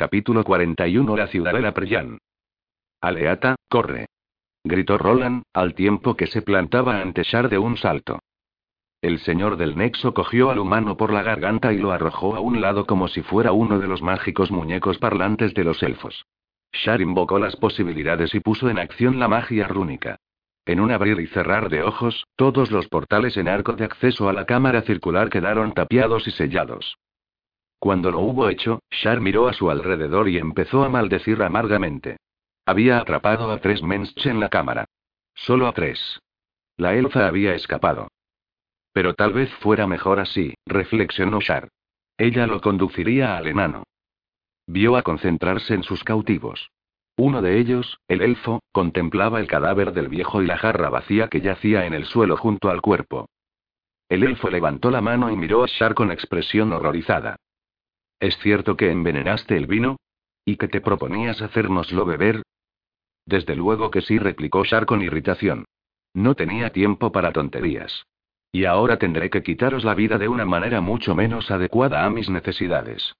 Capítulo 41 La ciudadela Preyan. Aleata, corre. Gritó Roland, al tiempo que se plantaba ante Shar de un salto. El señor del Nexo cogió al humano por la garganta y lo arrojó a un lado como si fuera uno de los mágicos muñecos parlantes de los elfos. Shar invocó las posibilidades y puso en acción la magia rúnica. En un abrir y cerrar de ojos, todos los portales en arco de acceso a la cámara circular quedaron tapiados y sellados. Cuando lo hubo hecho, Shar miró a su alrededor y empezó a maldecir amargamente. Había atrapado a tres Mensch en la cámara. Solo a tres. La elfa había escapado. Pero tal vez fuera mejor así, reflexionó Shar. Ella lo conduciría al enano. Vio a concentrarse en sus cautivos. Uno de ellos, el elfo, contemplaba el cadáver del viejo y la jarra vacía que yacía en el suelo junto al cuerpo. El elfo levantó la mano y miró a Shar con expresión horrorizada. ¿Es cierto que envenenaste el vino? ¿Y que te proponías hacérnoslo beber? Desde luego que sí, replicó Shar con irritación. No tenía tiempo para tonterías. Y ahora tendré que quitaros la vida de una manera mucho menos adecuada a mis necesidades.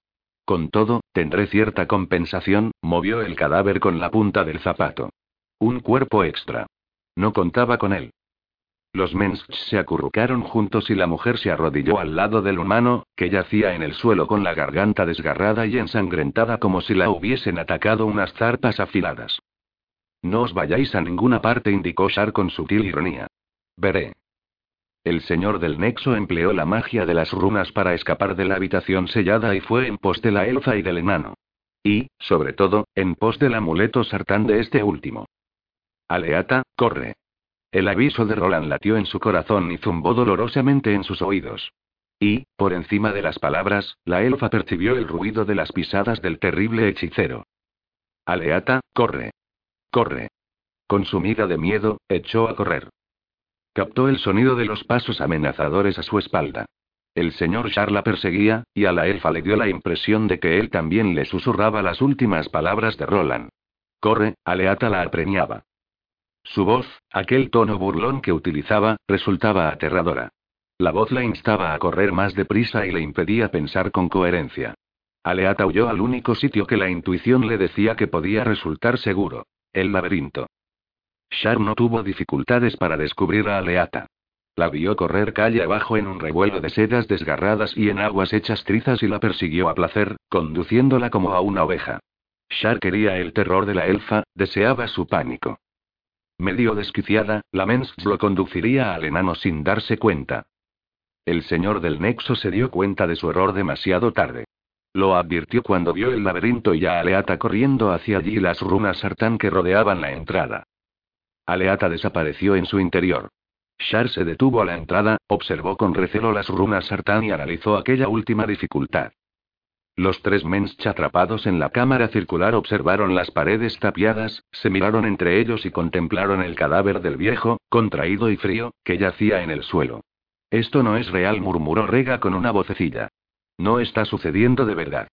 Con todo, tendré cierta compensación, movió el cadáver con la punta del zapato. Un cuerpo extra. No contaba con él. Los Mensch se acurrucaron juntos y la mujer se arrodilló al lado del humano, que yacía en el suelo con la garganta desgarrada y ensangrentada como si la hubiesen atacado unas zarpas afiladas. No os vayáis a ninguna parte, indicó Shar con sutil ironía. Veré. El señor del Nexo empleó la magia de las runas para escapar de la habitación sellada y fue en pos de la elfa y del enano. Y, sobre todo, en pos del amuleto sartán de este último. Aleata, corre. El aviso de Roland latió en su corazón y zumbó dolorosamente en sus oídos. Y, por encima de las palabras, la elfa percibió el ruido de las pisadas del terrible hechicero. Aleata, corre. Corre. Consumida de miedo, echó a correr. Captó el sonido de los pasos amenazadores a su espalda. El señor Charla perseguía, y a la elfa le dio la impresión de que él también le susurraba las últimas palabras de Roland. Corre, Aleata la apremiaba. Su voz, aquel tono burlón que utilizaba, resultaba aterradora. La voz la instaba a correr más deprisa y le impedía pensar con coherencia. Aleata huyó al único sitio que la intuición le decía que podía resultar seguro: el laberinto. Shar no tuvo dificultades para descubrir a Aleata. La vio correr calle abajo en un revuelo de sedas desgarradas y en aguas hechas trizas y la persiguió a placer, conduciéndola como a una oveja. Shar quería el terror de la elfa, deseaba su pánico. Medio desquiciada, la Mens lo conduciría al enano sin darse cuenta. El señor del Nexo se dio cuenta de su error demasiado tarde. Lo advirtió cuando vio el laberinto y a Aleata corriendo hacia allí las runas sartán que rodeaban la entrada. Aleata desapareció en su interior. Shar se detuvo a la entrada, observó con recelo las runas sartán y analizó aquella última dificultad. Los tres Mensch atrapados en la cámara circular observaron las paredes tapiadas, se miraron entre ellos y contemplaron el cadáver del viejo, contraído y frío, que yacía en el suelo. Esto no es real, murmuró Rega con una vocecilla. No está sucediendo de verdad.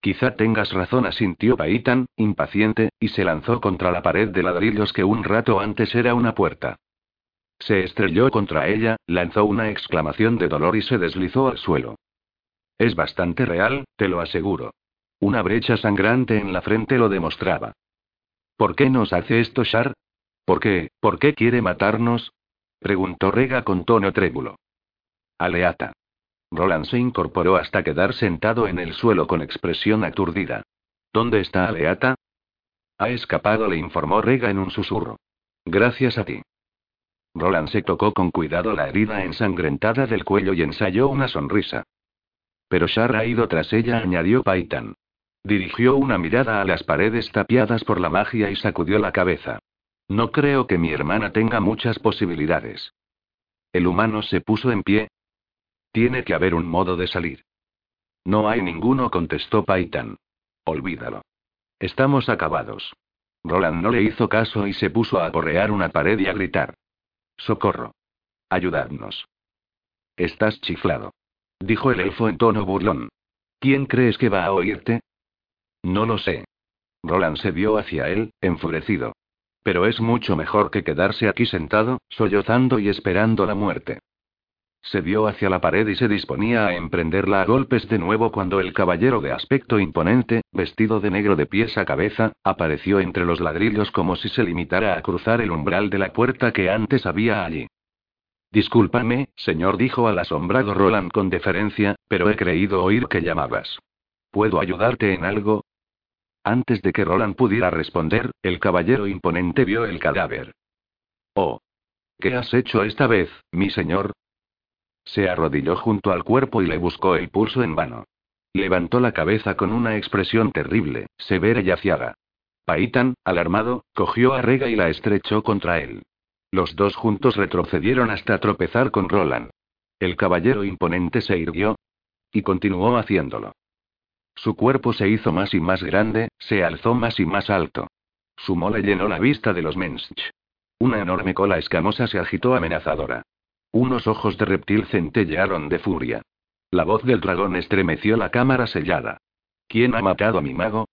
Quizá tengas razón, asintió Paitan, impaciente, y se lanzó contra la pared de ladrillos que un rato antes era una puerta. Se estrelló contra ella, lanzó una exclamación de dolor y se deslizó al suelo. Es bastante real, te lo aseguro. Una brecha sangrante en la frente lo demostraba. ¿Por qué nos hace esto, Shar? ¿Por qué, por qué quiere matarnos? preguntó Rega con tono trémulo. Aleata. Roland se incorporó hasta quedar sentado en el suelo con expresión aturdida. ¿Dónde está Aleata? Ha escapado, le informó Rega en un susurro. Gracias a ti. Roland se tocó con cuidado la herida ensangrentada del cuello y ensayó una sonrisa. Pero Shar ha ido tras ella, añadió Paitan. Dirigió una mirada a las paredes tapiadas por la magia y sacudió la cabeza. No creo que mi hermana tenga muchas posibilidades. El humano se puso en pie, tiene que haber un modo de salir. No hay ninguno, contestó Paitan. Olvídalo. Estamos acabados. Roland no le hizo caso y se puso a aporrear una pared y a gritar. Socorro. Ayudadnos. Estás chiflado. Dijo el elfo en tono burlón. ¿Quién crees que va a oírte? No lo sé. Roland se vio hacia él, enfurecido. Pero es mucho mejor que quedarse aquí sentado, sollozando y esperando la muerte. se vio hacia la pared y se disponía a emprenderla a golpes de nuevo cuando el caballero de aspecto imponente, vestido de negro de pies a cabeza, apareció entre los ladrillos como si se limitara a cruzar el umbral de la puerta que antes había allí. Discúlpame, señor, dijo al asombrado Roland con deferencia, pero he creído oír que llamabas. ¿Puedo ayudarte en algo? Antes de que Roland pudiera responder, el caballero imponente vio el cadáver. Oh. ¿Qué has hecho esta vez, mi señor? Se arrodilló junto al cuerpo y le buscó el pulso en vano. Levantó la cabeza con una expresión terrible, severa y aciaga. Paitan, alarmado, cogió a Rega y la estrechó contra él. Los dos juntos retrocedieron hasta tropezar con Roland. El caballero imponente se irguió. Y continuó haciéndolo. Su cuerpo se hizo más y más grande, se alzó más y más alto. Su mole llenó la vista de los Mensch. Una enorme cola escamosa se agitó amenazadora. Unos ojos de reptil centellearon de furia. La voz del dragón estremeció la cámara sellada. ¿Quién ha matado a mi mago?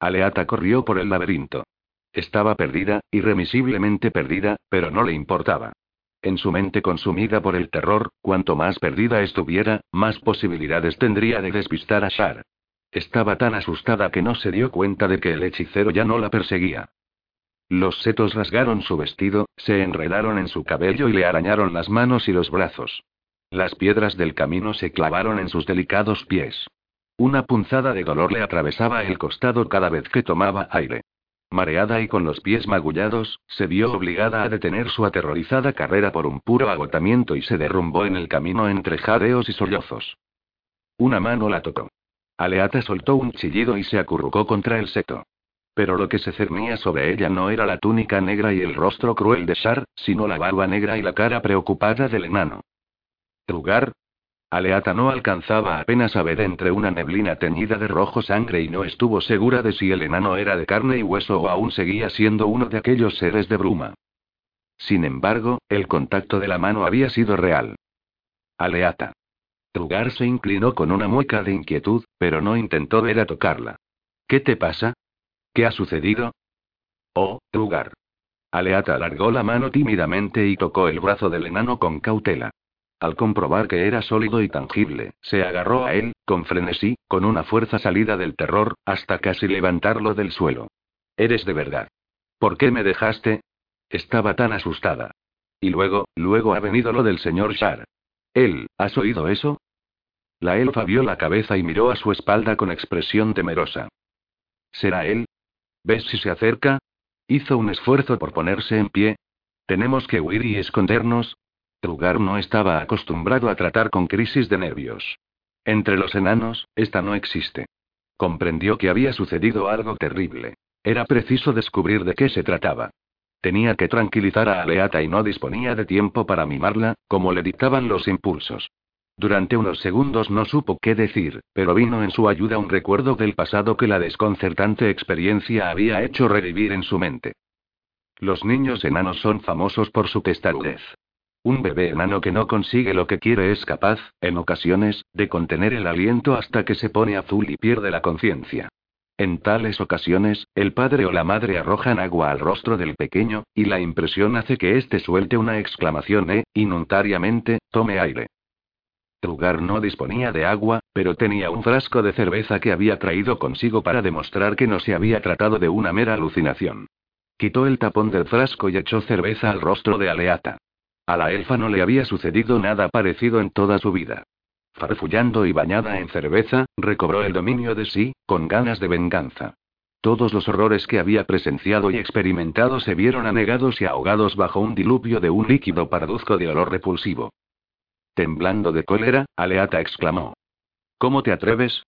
Aleata corrió por el laberinto. Estaba perdida, irremisiblemente perdida, pero no le importaba. En su mente consumida por el terror, cuanto más perdida estuviera, más posibilidades tendría de despistar a Shar. Estaba tan asustada que no se dio cuenta de que el hechicero ya no la perseguía. Los setos rasgaron su vestido, se enredaron en su cabello y le arañaron las manos y los brazos. Las piedras del camino se clavaron en sus delicados pies. Una punzada de dolor le atravesaba el costado cada vez que tomaba aire. Mareada y con los pies magullados, se vio obligada a detener su aterrorizada carrera por un puro agotamiento y se derrumbó en el camino entre jadeos y sollozos. Una mano la tocó. Aleata soltó un chillido y se acurrucó contra el seto. Pero lo que se cernía sobre ella no era la túnica negra y el rostro cruel de Shar, sino la barba negra y la cara preocupada del enano. ¿Trugar? Aleata no alcanzaba apenas a ver entre una neblina teñida de rojo sangre y no estuvo segura de si el enano era de carne y hueso o aún seguía siendo uno de aquellos seres de bruma. Sin embargo, el contacto de la mano había sido real. Aleata. Trugar se inclinó con una mueca de inquietud, pero no intentó ver a tocarla. ¿Qué te pasa? ¿Qué ha sucedido? Oh, Trugar. Aleata alargó la mano tímidamente y tocó el brazo del enano con cautela. Al comprobar que era sólido y tangible, se agarró a él, con frenesí, con una fuerza salida del terror, hasta casi levantarlo del suelo. Eres de verdad. ¿Por qué me dejaste? Estaba tan asustada. Y luego, luego ha venido lo del señor Shar. Él, ¿has oído eso? La elfa vio la cabeza y miró a su espalda con expresión temerosa. ¿Será él? ¿Ves si se acerca? Hizo un esfuerzo por ponerse en pie. Tenemos que huir y escondernos. Trugar no estaba acostumbrado a tratar con crisis de nervios. Entre los enanos, esta no existe. Comprendió que había sucedido algo terrible. Era preciso descubrir de qué se trataba. Tenía que tranquilizar a Aleata y no disponía de tiempo para mimarla, como le dictaban los impulsos. Durante unos segundos no supo qué decir, pero vino en su ayuda un recuerdo del pasado que la desconcertante experiencia había hecho revivir en su mente. Los niños enanos son famosos por su testarudez. Un bebé enano que no consigue lo que quiere es capaz, en ocasiones, de contener el aliento hasta que se pone azul y pierde la conciencia. En tales ocasiones, el padre o la madre arrojan agua al rostro del pequeño, y la impresión hace que éste suelte una exclamación e, inuntariamente, tome aire. Trugar no disponía de agua, pero tenía un frasco de cerveza que había traído consigo para demostrar que no se había tratado de una mera alucinación. Quitó el tapón del frasco y echó cerveza al rostro de Aleata. A la elfa no le había sucedido nada parecido en toda su vida. Farfullando y bañada en cerveza, recobró el dominio de sí, con ganas de venganza. Todos los horrores que había presenciado y experimentado se vieron anegados y ahogados bajo un diluvio de un líquido parduzco de olor repulsivo. Temblando de cólera, Aleata exclamó. ¿Cómo te atreves?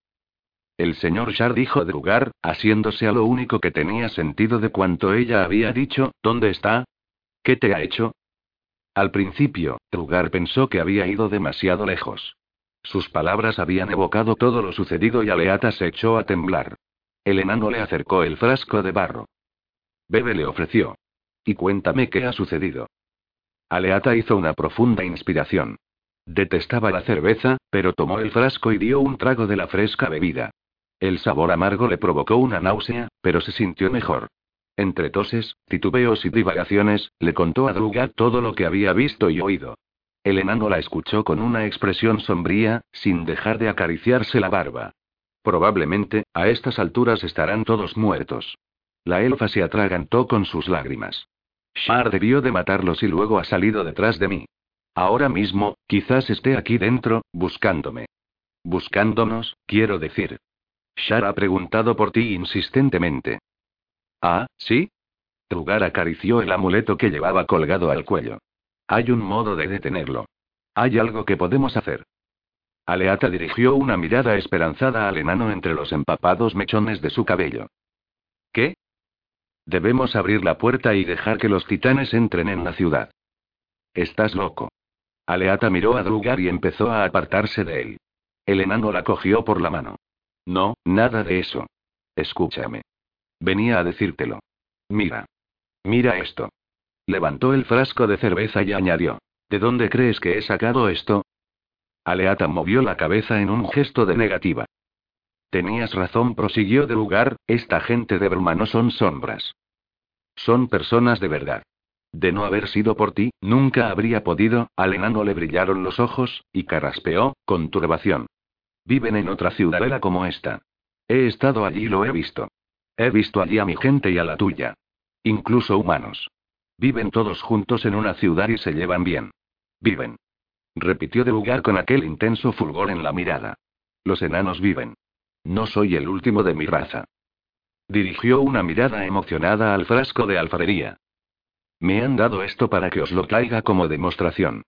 El señor Shar dijo Drugar, asiéndose a lo único que tenía sentido de cuanto ella había dicho, ¿dónde está? ¿Qué te ha hecho? Al principio, Drugar pensó que había ido demasiado lejos. Sus palabras habían evocado todo lo sucedido y Aleata se echó a temblar. El enano le acercó el frasco de barro. Bebe le ofreció. Y cuéntame qué ha sucedido. Aleata hizo una profunda inspiración. Detestaba la cerveza, pero tomó el frasco y dio un trago de la fresca bebida. El sabor amargo le provocó una náusea, pero se sintió mejor. Entre toses, titubeos y divagaciones, le contó a Drugat todo lo que había visto y oído. El enano la escuchó con una expresión sombría, sin dejar de acariciarse la barba. Probablemente, a estas alturas estarán todos muertos. La elfa se atragantó con sus lágrimas. Shar debió de matarlos y luego ha salido detrás de mí. Ahora mismo, quizás esté aquí dentro, buscándome. Buscándonos, quiero decir. Shar ha preguntado por ti insistentemente. Ah, ¿sí? Trugar acarició el amuleto que llevaba colgado al cuello. Hay un modo de detenerlo. Hay algo que podemos hacer. Aleata dirigió una mirada esperanzada al enano entre los empapados mechones de su cabello. ¿Qué? Debemos abrir la puerta y dejar que los titanes entren en la ciudad. Estás loco. Aleata miró a Drugar y empezó a apartarse de él. El enano la cogió por la mano. No, nada de eso. Escúchame. Venía a decírtelo. Mira. Mira esto. Levantó el frasco de cerveza y añadió. ¿De dónde crees que he sacado esto? Aleata movió la cabeza en un gesto de negativa. Tenías razón, prosiguió de lugar, esta gente de bruma no son sombras. Son personas de verdad. De no haber sido por ti, nunca habría podido, al enano le brillaron los ojos, y carraspeó, con turbación. Viven en otra ciudadela como esta. He estado allí y lo he visto. He visto allí a mi gente y a la tuya. Incluso humanos. Viven todos juntos en una ciudad y se llevan bien. Viven. Repitió de lugar con aquel intenso fulgor en la mirada. Los enanos viven. No soy el último de mi raza. Dirigió una mirada emocionada al frasco de alfarería. Me han dado esto para que os lo traiga como demostración.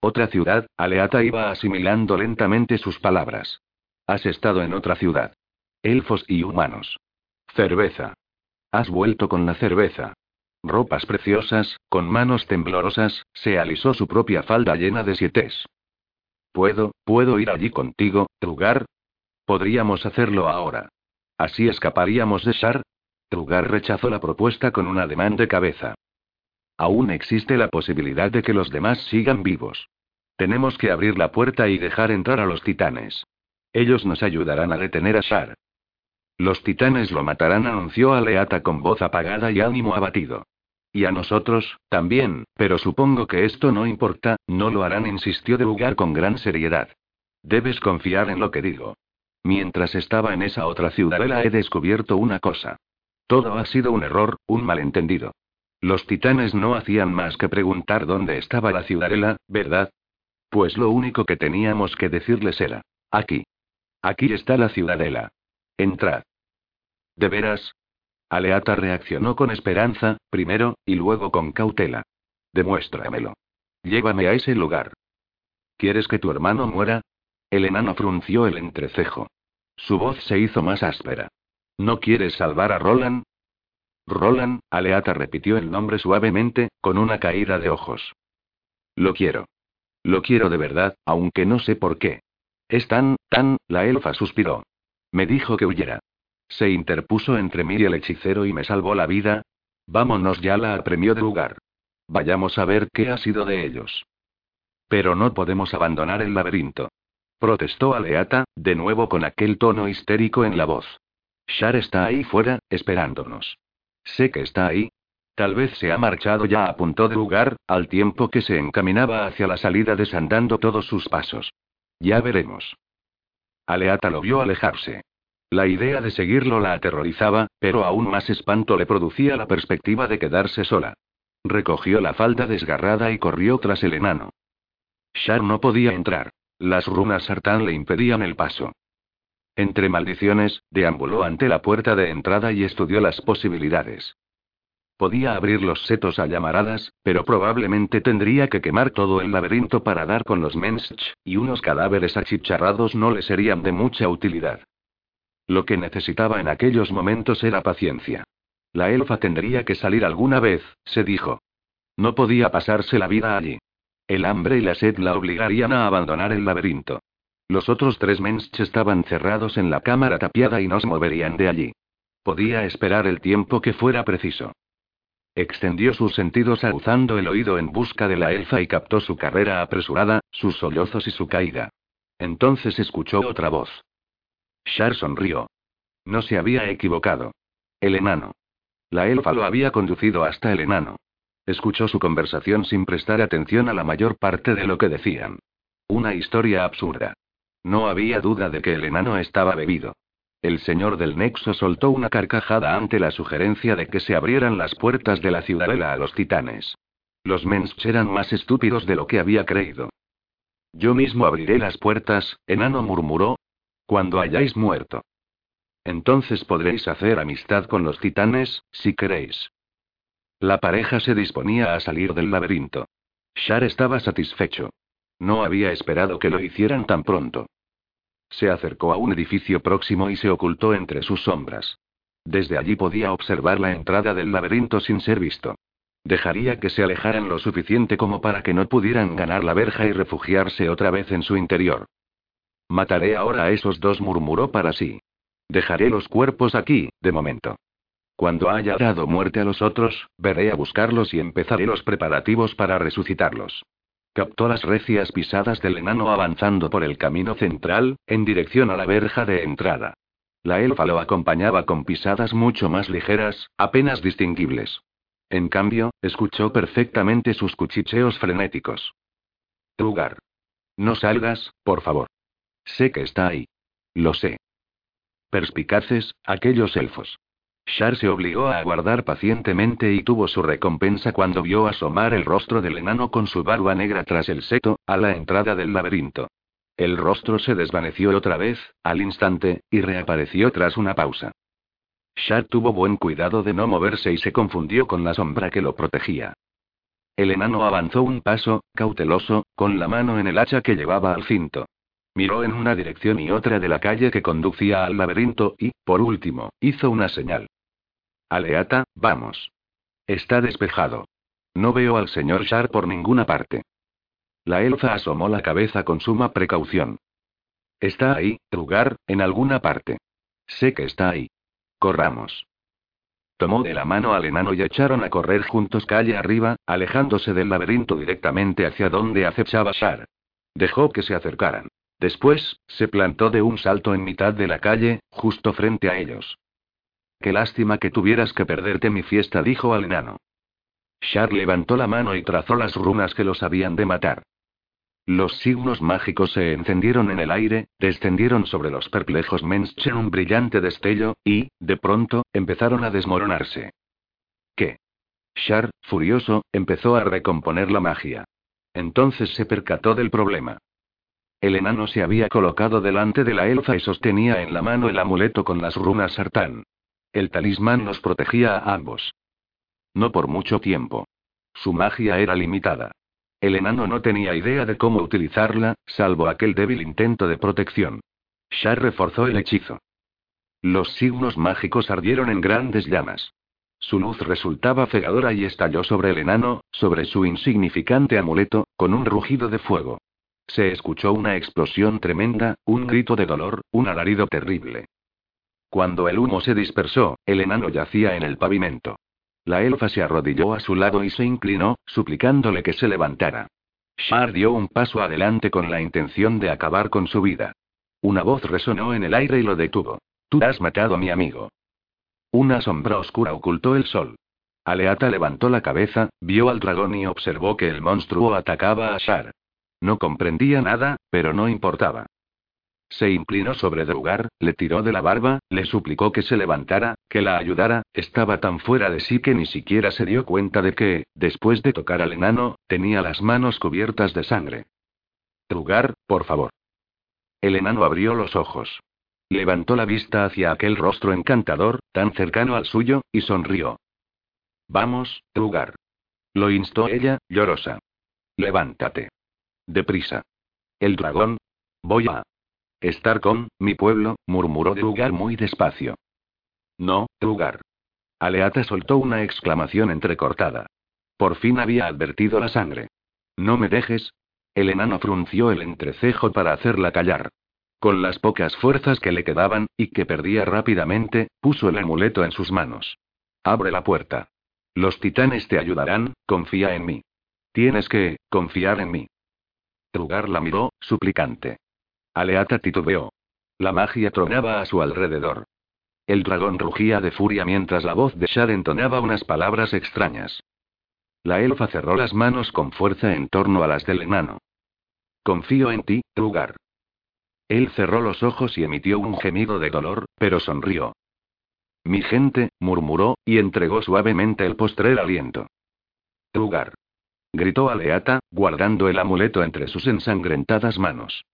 Otra ciudad, Aleata iba asimilando lentamente sus palabras. Has estado en otra ciudad. Elfos y humanos. Cerveza. Has vuelto con la cerveza. Ropas preciosas, con manos temblorosas, se alisó su propia falda llena de sietes. ¿Puedo, puedo ir allí contigo, Trugar? Podríamos hacerlo ahora. Así escaparíamos de Shar. Trugar rechazó la propuesta con un ademán de cabeza. Aún existe la posibilidad de que los demás sigan vivos. Tenemos que abrir la puerta y dejar entrar a los titanes. Ellos nos ayudarán a detener a Shar. Los titanes lo matarán, anunció Aleata con voz apagada y ánimo abatido. Y a nosotros, también, pero supongo que esto no importa, no lo harán, insistió de lugar con gran seriedad. Debes confiar en lo que digo. Mientras estaba en esa otra ciudadela he descubierto una cosa. Todo ha sido un error, un malentendido. Los titanes no hacían más que preguntar dónde estaba la ciudadela, ¿verdad? Pues lo único que teníamos que decirles era, aquí. Aquí está la ciudadela. Entrad. ¿De veras? Aleata reaccionó con esperanza, primero, y luego con cautela. Demuéstramelo. Llévame a ese lugar. ¿Quieres que tu hermano muera? El enano frunció el entrecejo. Su voz se hizo más áspera. ¿No quieres salvar a Roland? Roland, Aleata repitió el nombre suavemente, con una caída de ojos. Lo quiero. Lo quiero de verdad, aunque no sé por qué. Es tan, tan, la elfa suspiró. Me dijo que huyera. Se interpuso entre mí y el hechicero y me salvó la vida. Vámonos ya, la apremió de lugar. Vayamos a ver qué ha sido de ellos. Pero no podemos abandonar el laberinto. Protestó Aleata, de nuevo con aquel tono histérico en la voz. Shar está ahí fuera, esperándonos. Sé que está ahí. Tal vez se ha marchado ya, apuntó de lugar, al tiempo que se encaminaba hacia la salida desandando todos sus pasos. Ya veremos. Aleata lo vio alejarse. La idea de seguirlo la aterrorizaba, pero aún más espanto le producía la perspectiva de quedarse sola. Recogió la falda desgarrada y corrió tras el enano. Shar no podía entrar. Las runas sartán le impedían el paso. Entre maldiciones, deambuló ante la puerta de entrada y estudió las posibilidades. Podía abrir los setos a llamaradas, pero probablemente tendría que quemar todo el laberinto para dar con los mensch, y unos cadáveres achicharrados no le serían de mucha utilidad. Lo que necesitaba en aquellos momentos era paciencia. La elfa tendría que salir alguna vez, se dijo. No podía pasarse la vida allí. El hambre y la sed la obligarían a abandonar el laberinto. Los otros tres mensch estaban cerrados en la cámara tapiada y no se moverían de allí. Podía esperar el tiempo que fuera preciso. Extendió sus sentidos aguzando el oído en busca de la elfa y captó su carrera apresurada, sus sollozos y su caída. Entonces escuchó otra voz. Shar sonrió. No se había equivocado. El enano. La elfa lo había conducido hasta el enano. Escuchó su conversación sin prestar atención a la mayor parte de lo que decían. Una historia absurda. No había duda de que el enano estaba bebido. El señor del Nexo soltó una carcajada ante la sugerencia de que se abrieran las puertas de la ciudadela a los titanes. Los Mensch eran más estúpidos de lo que había creído. Yo mismo abriré las puertas, enano murmuró. Cuando hayáis muerto. Entonces podréis hacer amistad con los titanes, si queréis. La pareja se disponía a salir del laberinto. Shar estaba satisfecho. No había esperado que lo hicieran tan pronto. Se acercó a un edificio próximo y se ocultó entre sus sombras. Desde allí podía observar la entrada del laberinto sin ser visto. Dejaría que se alejaran lo suficiente como para que no pudieran ganar la verja y refugiarse otra vez en su interior. Mataré ahora a esos dos, murmuró para sí. Dejaré los cuerpos aquí, de momento. Cuando haya dado muerte a los otros, veré a buscarlos y empezaré los preparativos para resucitarlos. Captó las recias pisadas del enano avanzando por el camino central, en dirección a la verja de entrada. La elfa lo acompañaba con pisadas mucho más ligeras, apenas distinguibles. En cambio, escuchó perfectamente sus cuchicheos frenéticos. Lugar. No salgas, por favor. Sé que está ahí. Lo sé. Perspicaces, aquellos elfos. Shar se obligó a aguardar pacientemente y tuvo su recompensa cuando vio asomar el rostro del enano con su barba negra tras el seto, a la entrada del laberinto. El rostro se desvaneció otra vez, al instante, y reapareció tras una pausa. Shar tuvo buen cuidado de no moverse y se confundió con la sombra que lo protegía. El enano avanzó un paso, cauteloso, con la mano en el hacha que llevaba al cinto. Miró en una dirección y otra de la calle que conducía al laberinto y, por último, hizo una señal. Aleata, vamos. Está despejado. No veo al señor Shar por ninguna parte. La elfa asomó la cabeza con suma precaución. Está ahí, lugar, en alguna parte. Sé que está ahí. Corramos. Tomó de la mano al enano y echaron a correr juntos calle arriba, alejándose del laberinto directamente hacia donde acechaba Shar. Dejó que se acercaran. Después, se plantó de un salto en mitad de la calle, justo frente a ellos. Qué lástima que tuvieras que perderte mi fiesta, dijo al enano. Shar levantó la mano y trazó las runas que los habían de matar. Los signos mágicos se encendieron en el aire, descendieron sobre los perplejos Mensch en un brillante destello, y, de pronto, empezaron a desmoronarse. ¿Qué? Shar, furioso, empezó a recomponer la magia. Entonces se percató del problema. El enano se había colocado delante de la elfa y sostenía en la mano el amuleto con las runas sartán. El talismán los protegía a ambos. No por mucho tiempo. Su magia era limitada. El enano no tenía idea de cómo utilizarla, salvo aquel débil intento de protección. Shar reforzó el hechizo. Los signos mágicos ardieron en grandes llamas. Su luz resultaba cegadora y estalló sobre el enano, sobre su insignificante amuleto, con un rugido de fuego. Se escuchó una explosión tremenda, un grito de dolor, un alarido terrible. Cuando el humo se dispersó, el enano yacía en el pavimento. La elfa se arrodilló a su lado y se inclinó, suplicándole que se levantara. Shar dio un paso adelante con la intención de acabar con su vida. Una voz resonó en el aire y lo detuvo. Tú has matado a mi amigo. Una sombra oscura ocultó el sol. Aleata levantó la cabeza, vio al dragón y observó que el monstruo atacaba a Shar. No comprendía nada, pero no importaba. Se inclinó sobre Drugar, le tiró de la barba, le suplicó que se levantara, que la ayudara, estaba tan fuera de sí que ni siquiera se dio cuenta de que, después de tocar al enano, tenía las manos cubiertas de sangre. Drugar, por favor. El enano abrió los ojos. Levantó la vista hacia aquel rostro encantador, tan cercano al suyo, y sonrió. Vamos, Drugar. Lo instó ella, llorosa. Levántate. Deprisa. El dragón. Voy a. Estar con, mi pueblo, murmuró Drugar muy despacio. No, Drugar. Aleata soltó una exclamación entrecortada. Por fin había advertido la sangre. No me dejes. El enano frunció el entrecejo para hacerla callar. Con las pocas fuerzas que le quedaban, y que perdía rápidamente, puso el amuleto en sus manos. Abre la puerta. Los titanes te ayudarán, confía en mí. Tienes que, confiar en mí. Trugar la miró, suplicante. Aleata titubeó. La magia tronaba a su alrededor. El dragón rugía de furia mientras la voz de Shar entonaba unas palabras extrañas. La elfa cerró las manos con fuerza en torno a las del enano. Confío en ti, Rugar. Él cerró los ojos y emitió un gemido de dolor, pero sonrió. Mi gente, murmuró, y entregó suavemente el postrer aliento. Rugar. Gritó Aleata, guardando el amuleto entre sus ensangrentadas manos.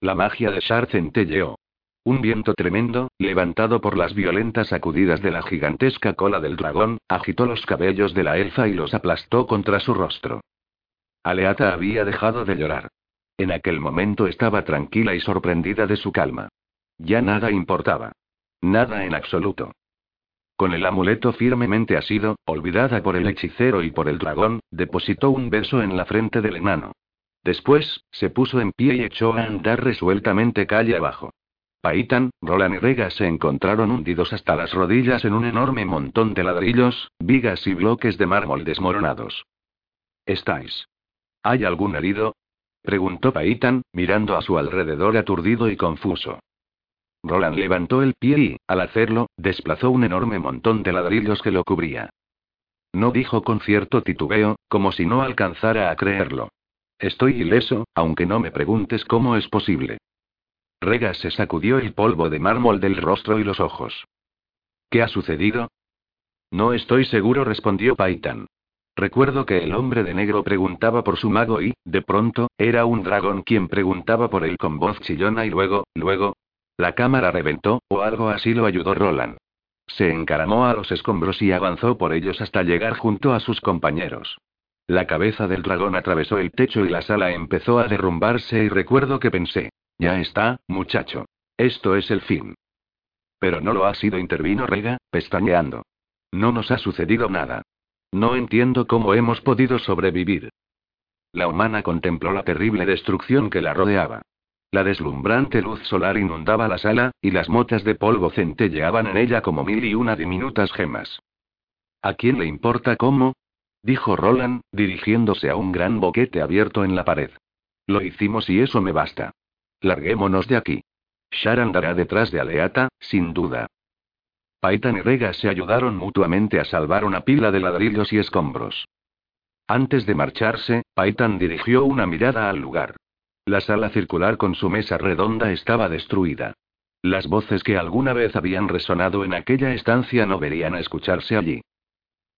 La magia de Shar centelleó. Un viento tremendo, levantado por las violentas sacudidas de la gigantesca cola del dragón, agitó los cabellos de la elfa y los aplastó contra su rostro. Aleata había dejado de llorar. En aquel momento estaba tranquila y sorprendida de su calma. Ya nada importaba. Nada en absoluto. Con el amuleto firmemente asido, olvidada por el hechicero y por el dragón, depositó un beso en la frente del enano. Después, se puso en pie y echó a andar resueltamente calle abajo. Paitan, Roland y Rega se encontraron hundidos hasta las rodillas en un enorme montón de ladrillos, vigas y bloques de mármol desmoronados. ¿Estáis? ¿Hay algún herido? preguntó Paitan, mirando a su alrededor aturdido y confuso. Roland levantó el pie y, al hacerlo, desplazó un enorme montón de ladrillos que lo cubría. No dijo con cierto titubeo, como si no alcanzara a creerlo. Estoy ileso, aunque no me preguntes cómo es posible. Rega se sacudió el polvo de mármol del rostro y los ojos. ¿Qué ha sucedido? No estoy seguro, respondió Paitan. Recuerdo que el hombre de negro preguntaba por su mago y, de pronto, era un dragón quien preguntaba por él con voz chillona y luego, luego, la cámara reventó, o algo así lo ayudó Roland. Se encaramó a los escombros y avanzó por ellos hasta llegar junto a sus compañeros. La cabeza del dragón atravesó el techo y la sala empezó a derrumbarse y recuerdo que pensé, ya está, muchacho. Esto es el fin. Pero no lo ha sido, intervino Rega, pestañeando. No nos ha sucedido nada. No entiendo cómo hemos podido sobrevivir. La humana contempló la terrible destrucción que la rodeaba. La deslumbrante luz solar inundaba la sala, y las motas de polvo centelleaban en ella como mil y una diminutas gemas. ¿A quién le importa cómo? dijo Roland, dirigiéndose a un gran boquete abierto en la pared. Lo hicimos y eso me basta. Larguémonos de aquí. Shar andará detrás de Aleata, sin duda. Paitan y Rega se ayudaron mutuamente a salvar una pila de ladrillos y escombros. Antes de marcharse, Paitan dirigió una mirada al lugar. La sala circular con su mesa redonda estaba destruida. Las voces que alguna vez habían resonado en aquella estancia no verían a escucharse allí.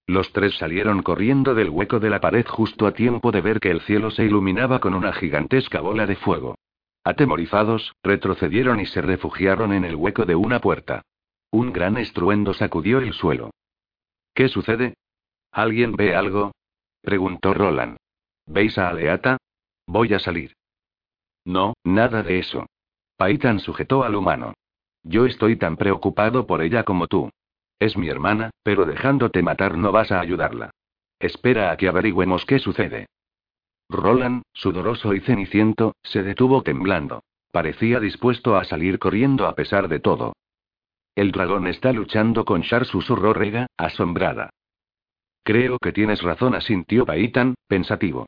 Los tres salieron corriendo del hueco de la pared justo a tiempo de ver que el cielo se iluminaba con una gigantesca bola de fuego. Atemorizados, retrocedieron y se refugiaron en el hueco de una puerta. Un gran estruendo sacudió el suelo. ¿Qué sucede? ¿Alguien ve algo? preguntó Roland. ¿Veis a Aleata? Voy a salir. No, nada de eso. Paitan sujetó al humano. Yo estoy tan preocupado por ella como tú. Es mi hermana, pero dejándote matar no vas a ayudarla. Espera a que averigüemos qué sucede. Roland, sudoroso y ceniciento, se detuvo temblando. Parecía dispuesto a salir corriendo a pesar de todo. El dragón está luchando con Shar, susurró Rega, asombrada. Creo que tienes razón, asintió Paitan, pensativo.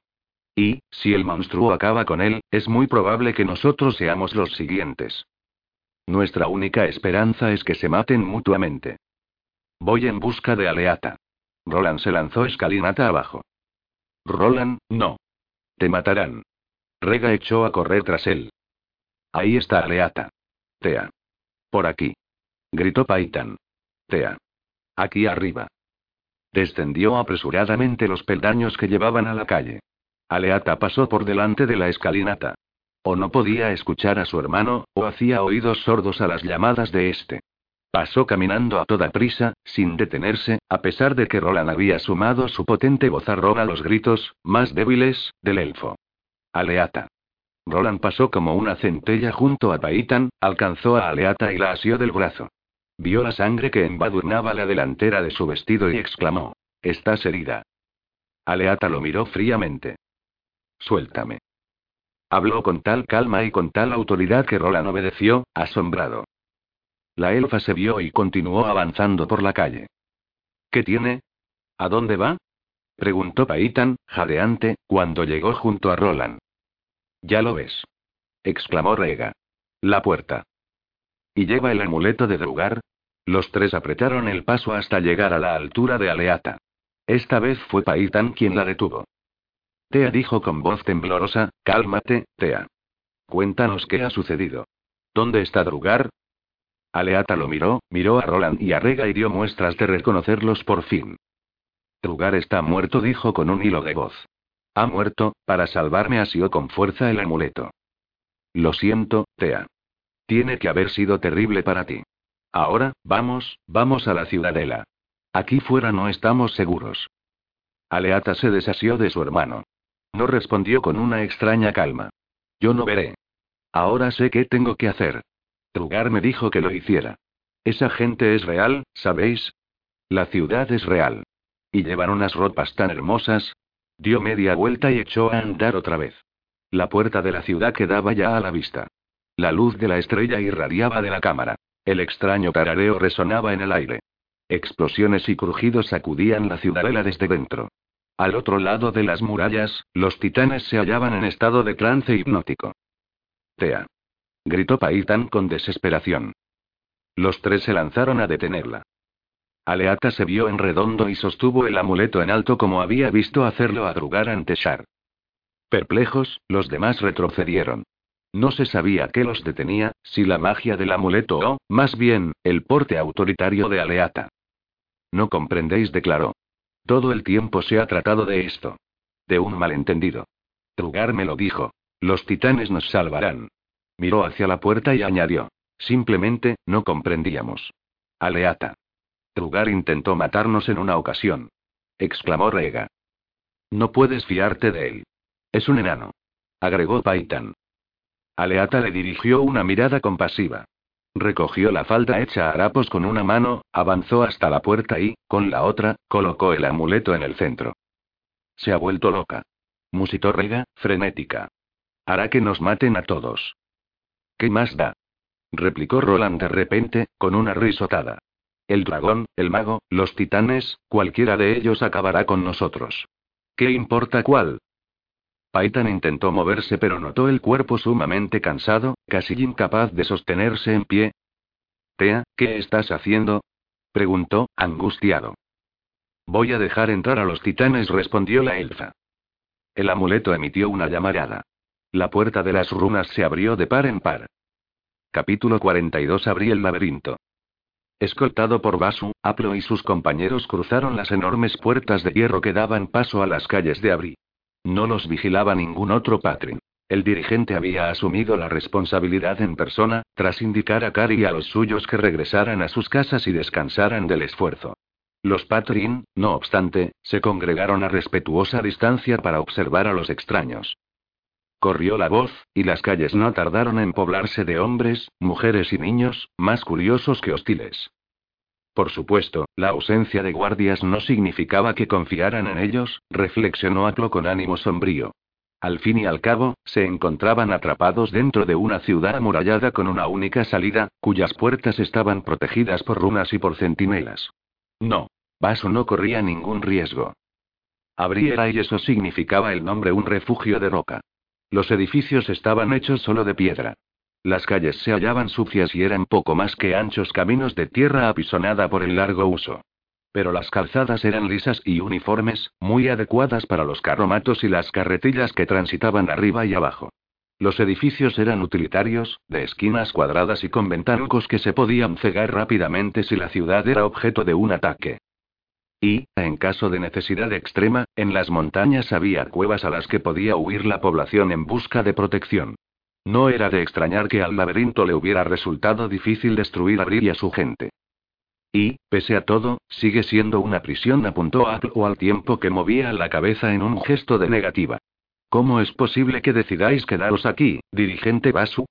Y, si el monstruo acaba con él, es muy probable que nosotros seamos los siguientes. Nuestra única esperanza es que se maten mutuamente. Voy en busca de Aleata. Roland se lanzó escalinata abajo. Roland, no. Te matarán. Rega echó a correr tras él. Ahí está Aleata. Tea. Por aquí. Gritó Paitan. Tea. Aquí arriba. Descendió apresuradamente los peldaños que llevaban a la calle. Aleata pasó por delante de la escalinata. O no podía escuchar a su hermano, o hacía oídos sordos a las llamadas de este. Pasó caminando a toda prisa, sin detenerse, a pesar de que Roland había sumado su potente vozarrón a los gritos, más débiles, del elfo. Aleata. Roland pasó como una centella junto a Paitan, alcanzó a Aleata y la asió del brazo. Vio la sangre que embadurnaba la delantera de su vestido y exclamó: Estás herida. Aleata lo miró fríamente. Suéltame. Habló con tal calma y con tal autoridad que Roland obedeció, asombrado. La elfa se vio y continuó avanzando por la calle. ¿Qué tiene? ¿A dónde va? preguntó Paitan, jadeante, cuando llegó junto a Roland. Ya lo ves. exclamó Rega. La puerta. ¿Y lleva el amuleto de Drugar? Los tres apretaron el paso hasta llegar a la altura de Aleata. Esta vez fue Paitan quien la detuvo. Tea dijo con voz temblorosa, cálmate, Tea. Cuéntanos qué ha sucedido. ¿Dónde está Drugar? Aleata lo miró, miró a Roland y a Rega y dio muestras de reconocerlos por fin. Drugar está muerto, dijo con un hilo de voz. Ha muerto, para salvarme asió con fuerza el amuleto. Lo siento, Tea. Tiene que haber sido terrible para ti. Ahora, vamos, vamos a la ciudadela. Aquí fuera no estamos seguros. Aleata se desasió de su hermano. No respondió con una extraña calma. Yo no veré. Ahora sé qué tengo que hacer. Trugar me dijo que lo hiciera. Esa gente es real, ¿sabéis? La ciudad es real. Y llevan unas ropas tan hermosas. Dio media vuelta y echó a andar otra vez. La puerta de la ciudad quedaba ya a la vista. La luz de la estrella irradiaba de la cámara. El extraño tarareo resonaba en el aire. Explosiones y crujidos sacudían la ciudadela desde dentro. Al otro lado de las murallas, los titanes se hallaban en estado de trance hipnótico. Tea. Gritó Paitan con desesperación. Los tres se lanzaron a detenerla. Aleata se vio en redondo y sostuvo el amuleto en alto como había visto hacerlo a Drugar ante Shar. Perplejos, los demás retrocedieron. No se sabía qué los detenía, si la magia del amuleto o, más bien, el porte autoritario de Aleata. No comprendéis, declaró. Todo el tiempo se ha tratado de esto. De un malentendido. Drugar me lo dijo. Los titanes nos salvarán. Miró hacia la puerta y añadió. Simplemente, no comprendíamos. Aleata. Trugar intentó matarnos en una ocasión. Exclamó Rega. No puedes fiarte de él. Es un enano. Agregó Paitan. Aleata le dirigió una mirada compasiva. Recogió la falda hecha harapos con una mano, avanzó hasta la puerta y, con la otra, colocó el amuleto en el centro. Se ha vuelto loca. Musitó Rega, frenética. Hará que nos maten a todos. ¿Qué más da? replicó Roland de repente, con una risotada. El dragón, el mago, los titanes, cualquiera de ellos acabará con nosotros. ¿Qué importa cuál? Paitan intentó moverse pero notó el cuerpo sumamente cansado, casi incapaz de sostenerse en pie. Tea, ¿qué estás haciendo? preguntó, angustiado. Voy a dejar entrar a los titanes, respondió la elfa. El amuleto emitió una llamarada. La puerta de las runas se abrió de par en par. Capítulo 42 Abrí el laberinto. Escoltado por Basu, Aplo y sus compañeros cruzaron las enormes puertas de hierro que daban paso a las calles de Abrí. No los vigilaba ningún otro patrin. El dirigente había asumido la responsabilidad en persona, tras indicar a Kari y a los suyos que regresaran a sus casas y descansaran del esfuerzo. Los patrin, no obstante, se congregaron a respetuosa distancia para observar a los extraños. Corrió la voz, y las calles no tardaron en poblarse de hombres, mujeres y niños, más curiosos que hostiles. Por supuesto, la ausencia de guardias no significaba que confiaran en ellos, reflexionó Aclo con ánimo sombrío. Al fin y al cabo, se encontraban atrapados dentro de una ciudad amurallada con una única salida, cuyas puertas estaban protegidas por runas y por centinelas. No. Vaso no corría ningún riesgo. Abriera y eso significaba el nombre un refugio de roca. Los edificios estaban hechos solo de piedra. Las calles se hallaban sucias y eran poco más que anchos caminos de tierra apisonada por el largo uso. Pero las calzadas eran lisas y uniformes, muy adecuadas para los carromatos y las carretillas que transitaban arriba y abajo. Los edificios eran utilitarios, de esquinas cuadradas y con ventanucos que se podían cegar rápidamente si la ciudad era objeto de un ataque. Y, en caso de necesidad extrema, en las montañas había cuevas a las que podía huir la población en busca de protección. No era de extrañar que al laberinto le hubiera resultado difícil destruir a Bri y a su gente. Y, pese a todo, sigue siendo una prisión, apuntó o al tiempo que movía la cabeza en un gesto de negativa. ¿Cómo es posible que decidáis quedaros aquí, dirigente Basu?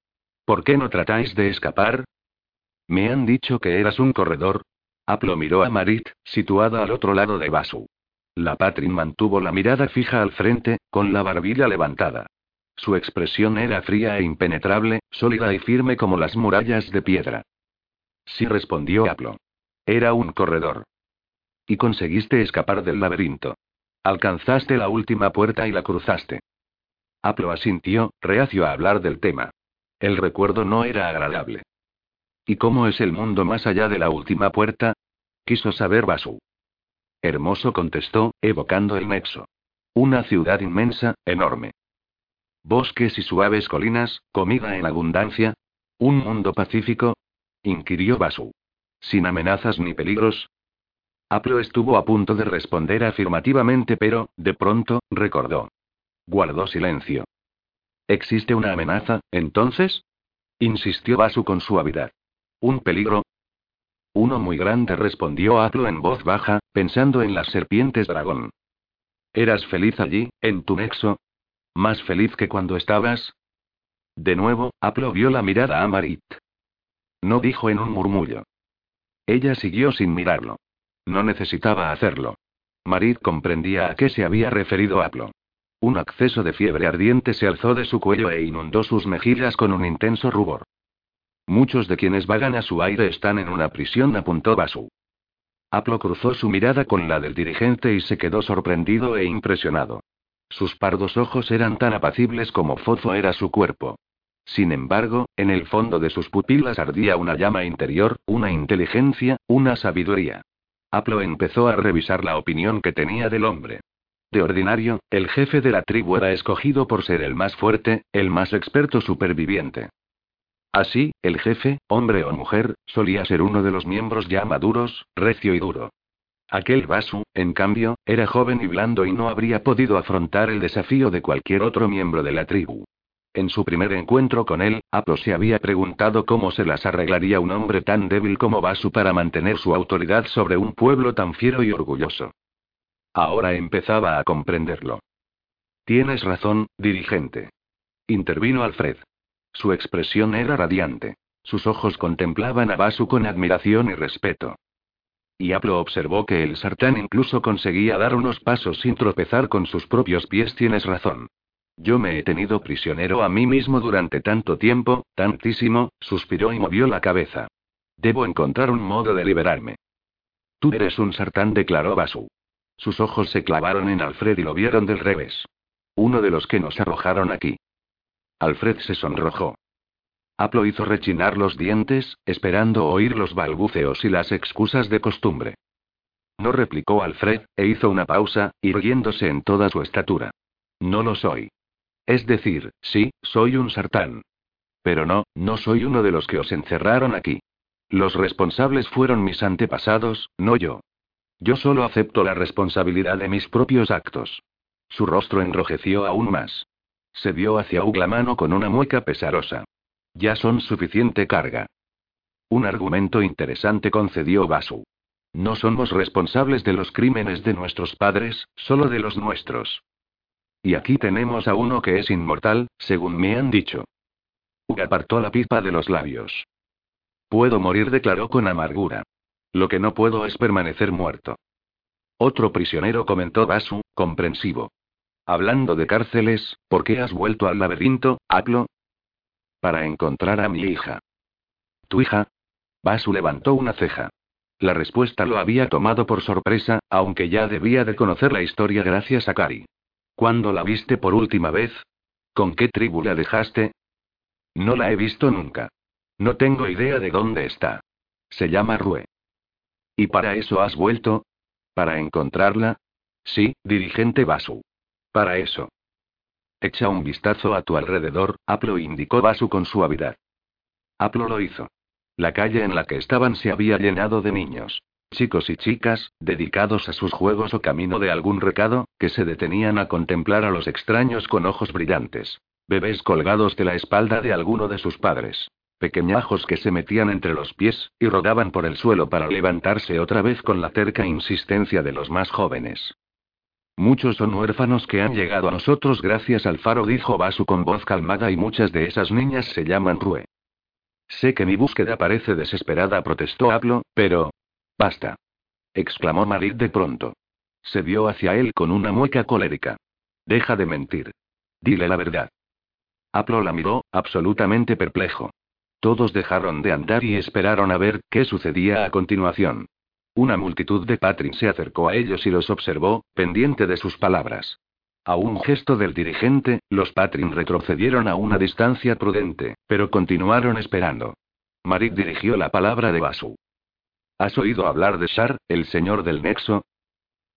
¿Por qué no tratáis de escapar? Me han dicho que eras un corredor, Aplo miró a Marit, situada al otro lado de Basu. La Patrin mantuvo la mirada fija al frente, con la barbilla levantada. Su expresión era fría e impenetrable, sólida y firme como las murallas de piedra. Sí respondió Aplo. Era un corredor. Y conseguiste escapar del laberinto. Alcanzaste la última puerta y la cruzaste. Aplo asintió, reacio a hablar del tema. El recuerdo no era agradable. ¿Y cómo es el mundo más allá de la última puerta? Quiso saber Basu. Hermoso contestó, evocando el nexo. Una ciudad inmensa, enorme. Bosques y suaves colinas, comida en abundancia. ¿Un mundo pacífico? inquirió Basu. ¿Sin amenazas ni peligros? Aplo estuvo a punto de responder afirmativamente, pero, de pronto, recordó. Guardó silencio. ¿Existe una amenaza, entonces? insistió Basu con suavidad. ¿Un peligro? Uno muy grande, respondió Aplo en voz baja, pensando en las serpientes dragón. ¿Eras feliz allí, en tu nexo? ¿Más feliz que cuando estabas? De nuevo, Aplo vio la mirada a Marit. No dijo en un murmullo. Ella siguió sin mirarlo. No necesitaba hacerlo. Marit comprendía a qué se había referido Aplo. Un acceso de fiebre ardiente se alzó de su cuello e inundó sus mejillas con un intenso rubor. Muchos de quienes vagan a su aire están en una prisión, apuntó Basu. Aplo cruzó su mirada con la del dirigente y se quedó sorprendido e impresionado. Sus pardos ojos eran tan apacibles como Fofo era su cuerpo. Sin embargo, en el fondo de sus pupilas ardía una llama interior, una inteligencia, una sabiduría. Aplo empezó a revisar la opinión que tenía del hombre. De ordinario, el jefe de la tribu era escogido por ser el más fuerte, el más experto superviviente. Así, el jefe, hombre o mujer, solía ser uno de los miembros ya maduros, recio y duro. Aquel Basu, en cambio, era joven y blando y no habría podido afrontar el desafío de cualquier otro miembro de la tribu. En su primer encuentro con él, Apo se había preguntado cómo se las arreglaría un hombre tan débil como Basu para mantener su autoridad sobre un pueblo tan fiero y orgulloso. Ahora empezaba a comprenderlo. Tienes razón, dirigente. Intervino Alfred. Su expresión era radiante. Sus ojos contemplaban a Basu con admiración y respeto. Y Aplo observó que el sartán incluso conseguía dar unos pasos sin tropezar con sus propios pies. Tienes razón. Yo me he tenido prisionero a mí mismo durante tanto tiempo, tantísimo, suspiró y movió la cabeza. Debo encontrar un modo de liberarme. Tú eres un sartán, declaró Basu. Sus ojos se clavaron en Alfred y lo vieron del revés. Uno de los que nos arrojaron aquí. Alfred se sonrojó. Aplo hizo rechinar los dientes, esperando oír los balbuceos y las excusas de costumbre. No replicó Alfred, e hizo una pausa, irguiéndose en toda su estatura. No lo soy. Es decir, sí, soy un sartán. Pero no, no soy uno de los que os encerraron aquí. Los responsables fueron mis antepasados, no yo. Yo solo acepto la responsabilidad de mis propios actos. Su rostro enrojeció aún más. Se vio hacia Uglamano con una mueca pesarosa. Ya son suficiente carga. Un argumento interesante concedió Basu. No somos responsables de los crímenes de nuestros padres, solo de los nuestros. Y aquí tenemos a uno que es inmortal, según me han dicho. Uga apartó la pipa de los labios. Puedo morir, declaró con amargura. Lo que no puedo es permanecer muerto. Otro prisionero comentó Basu, comprensivo. Hablando de cárceles, ¿por qué has vuelto al laberinto, Aklo? Para encontrar a mi hija. ¿Tu hija? Basu levantó una ceja. La respuesta lo había tomado por sorpresa, aunque ya debía de conocer la historia gracias a Kari. ¿Cuándo la viste por última vez? ¿Con qué tribu la dejaste? No la he visto nunca. No tengo idea de dónde está. Se llama Rue. ¿Y para eso has vuelto? ¿Para encontrarla? Sí, dirigente Basu. Para eso. Echa un vistazo a tu alrededor, Aplo indicó Basu con suavidad. Aplo lo hizo. La calle en la que estaban se había llenado de niños. Chicos y chicas, dedicados a sus juegos o camino de algún recado, que se detenían a contemplar a los extraños con ojos brillantes. Bebés colgados de la espalda de alguno de sus padres pequeñajos que se metían entre los pies, y rodaban por el suelo para levantarse otra vez con la terca insistencia de los más jóvenes. Muchos son huérfanos que han llegado a nosotros gracias al faro, dijo Basu con voz calmada, y muchas de esas niñas se llaman Rue. Sé que mi búsqueda parece desesperada, protestó Aplo, pero. Basta. exclamó Marit de pronto. Se vio hacia él con una mueca colérica. Deja de mentir. Dile la verdad. Aplo la miró, absolutamente perplejo. Todos dejaron de andar y esperaron a ver qué sucedía a continuación. Una multitud de Patrin se acercó a ellos y los observó, pendiente de sus palabras. A un gesto del dirigente, los Patrin retrocedieron a una distancia prudente, pero continuaron esperando. Marit dirigió la palabra de Basu. ¿Has oído hablar de Shar, el señor del Nexo?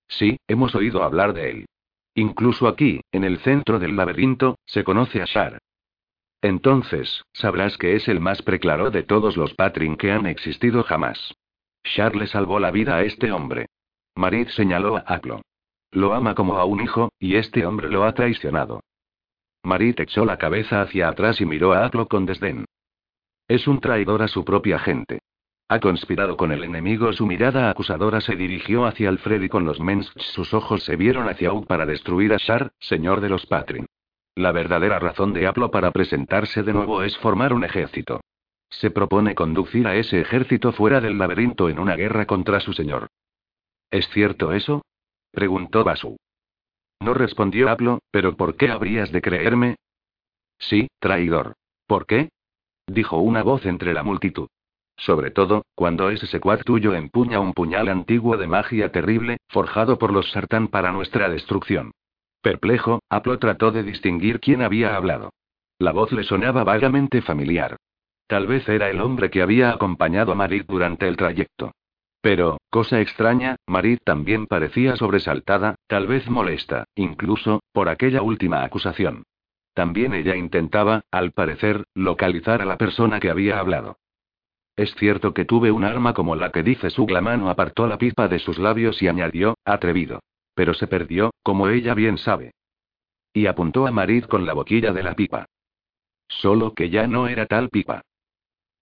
Sí, hemos oído hablar de él. Incluso aquí, en el centro del laberinto, se conoce a Shar. Entonces, sabrás que es el más preclaro de todos los Patrin que han existido jamás. Shar le salvó la vida a este hombre. Marit señaló a Aklo. Lo ama como a un hijo, y este hombre lo ha traicionado. Marit echó la cabeza hacia atrás y miró a Aklo con desdén. Es un traidor a su propia gente. Ha conspirado con el enemigo. Su mirada acusadora se dirigió hacia Alfred y con los Mensch sus ojos se vieron hacia Ugg para destruir a Shar, señor de los Patrin. La verdadera razón de Aplo para presentarse de nuevo es formar un ejército. Se propone conducir a ese ejército fuera del laberinto en una guerra contra su señor. ¿Es cierto eso? preguntó Basu. No respondió Aplo, pero ¿por qué habrías de creerme? Sí, traidor. ¿Por qué? dijo una voz entre la multitud. Sobre todo, cuando ese secuaz tuyo empuña un puñal antiguo de magia terrible, forjado por los sartán para nuestra destrucción. Perplejo, Aplo trató de distinguir quién había hablado. La voz le sonaba vagamente familiar. Tal vez era el hombre que había acompañado a Marit durante el trayecto. Pero, cosa extraña, Marit también parecía sobresaltada, tal vez molesta, incluso, por aquella última acusación. También ella intentaba, al parecer, localizar a la persona que había hablado. Es cierto que tuve un arma como la que dice su mano apartó la pipa de sus labios y añadió, atrevido. Pero se perdió, como ella bien sabe. Y apuntó a Marit con la boquilla de la pipa. Solo que ya no era tal pipa.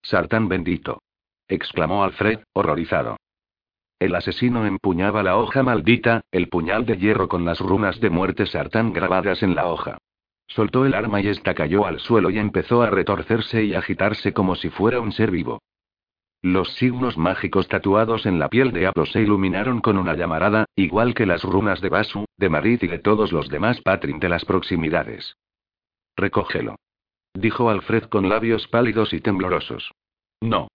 Sartán bendito. exclamó Alfred, horrorizado. El asesino empuñaba la hoja maldita, el puñal de hierro con las runas de muerte Sartán grabadas en la hoja. Soltó el arma y esta cayó al suelo y empezó a retorcerse y agitarse como si fuera un ser vivo. Los signos mágicos tatuados en la piel de Aplo se iluminaron con una llamarada, igual que las runas de Basu, de Marit y de todos los demás Patrin de las proximidades. Recógelo. Dijo Alfred con labios pálidos y temblorosos. No.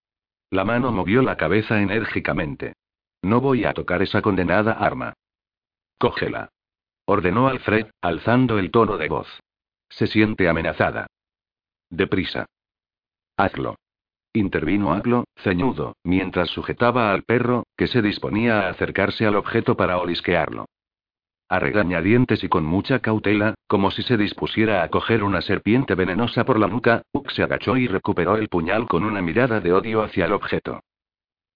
La mano movió la cabeza enérgicamente. No voy a tocar esa condenada arma. Cógela. Ordenó Alfred, alzando el tono de voz. Se siente amenazada. Deprisa. Hazlo. Intervino Aglo, ceñudo, mientras sujetaba al perro, que se disponía a acercarse al objeto para olisquearlo. A regañadientes y con mucha cautela, como si se dispusiera a coger una serpiente venenosa por la nuca, Uk se agachó y recuperó el puñal con una mirada de odio hacia el objeto.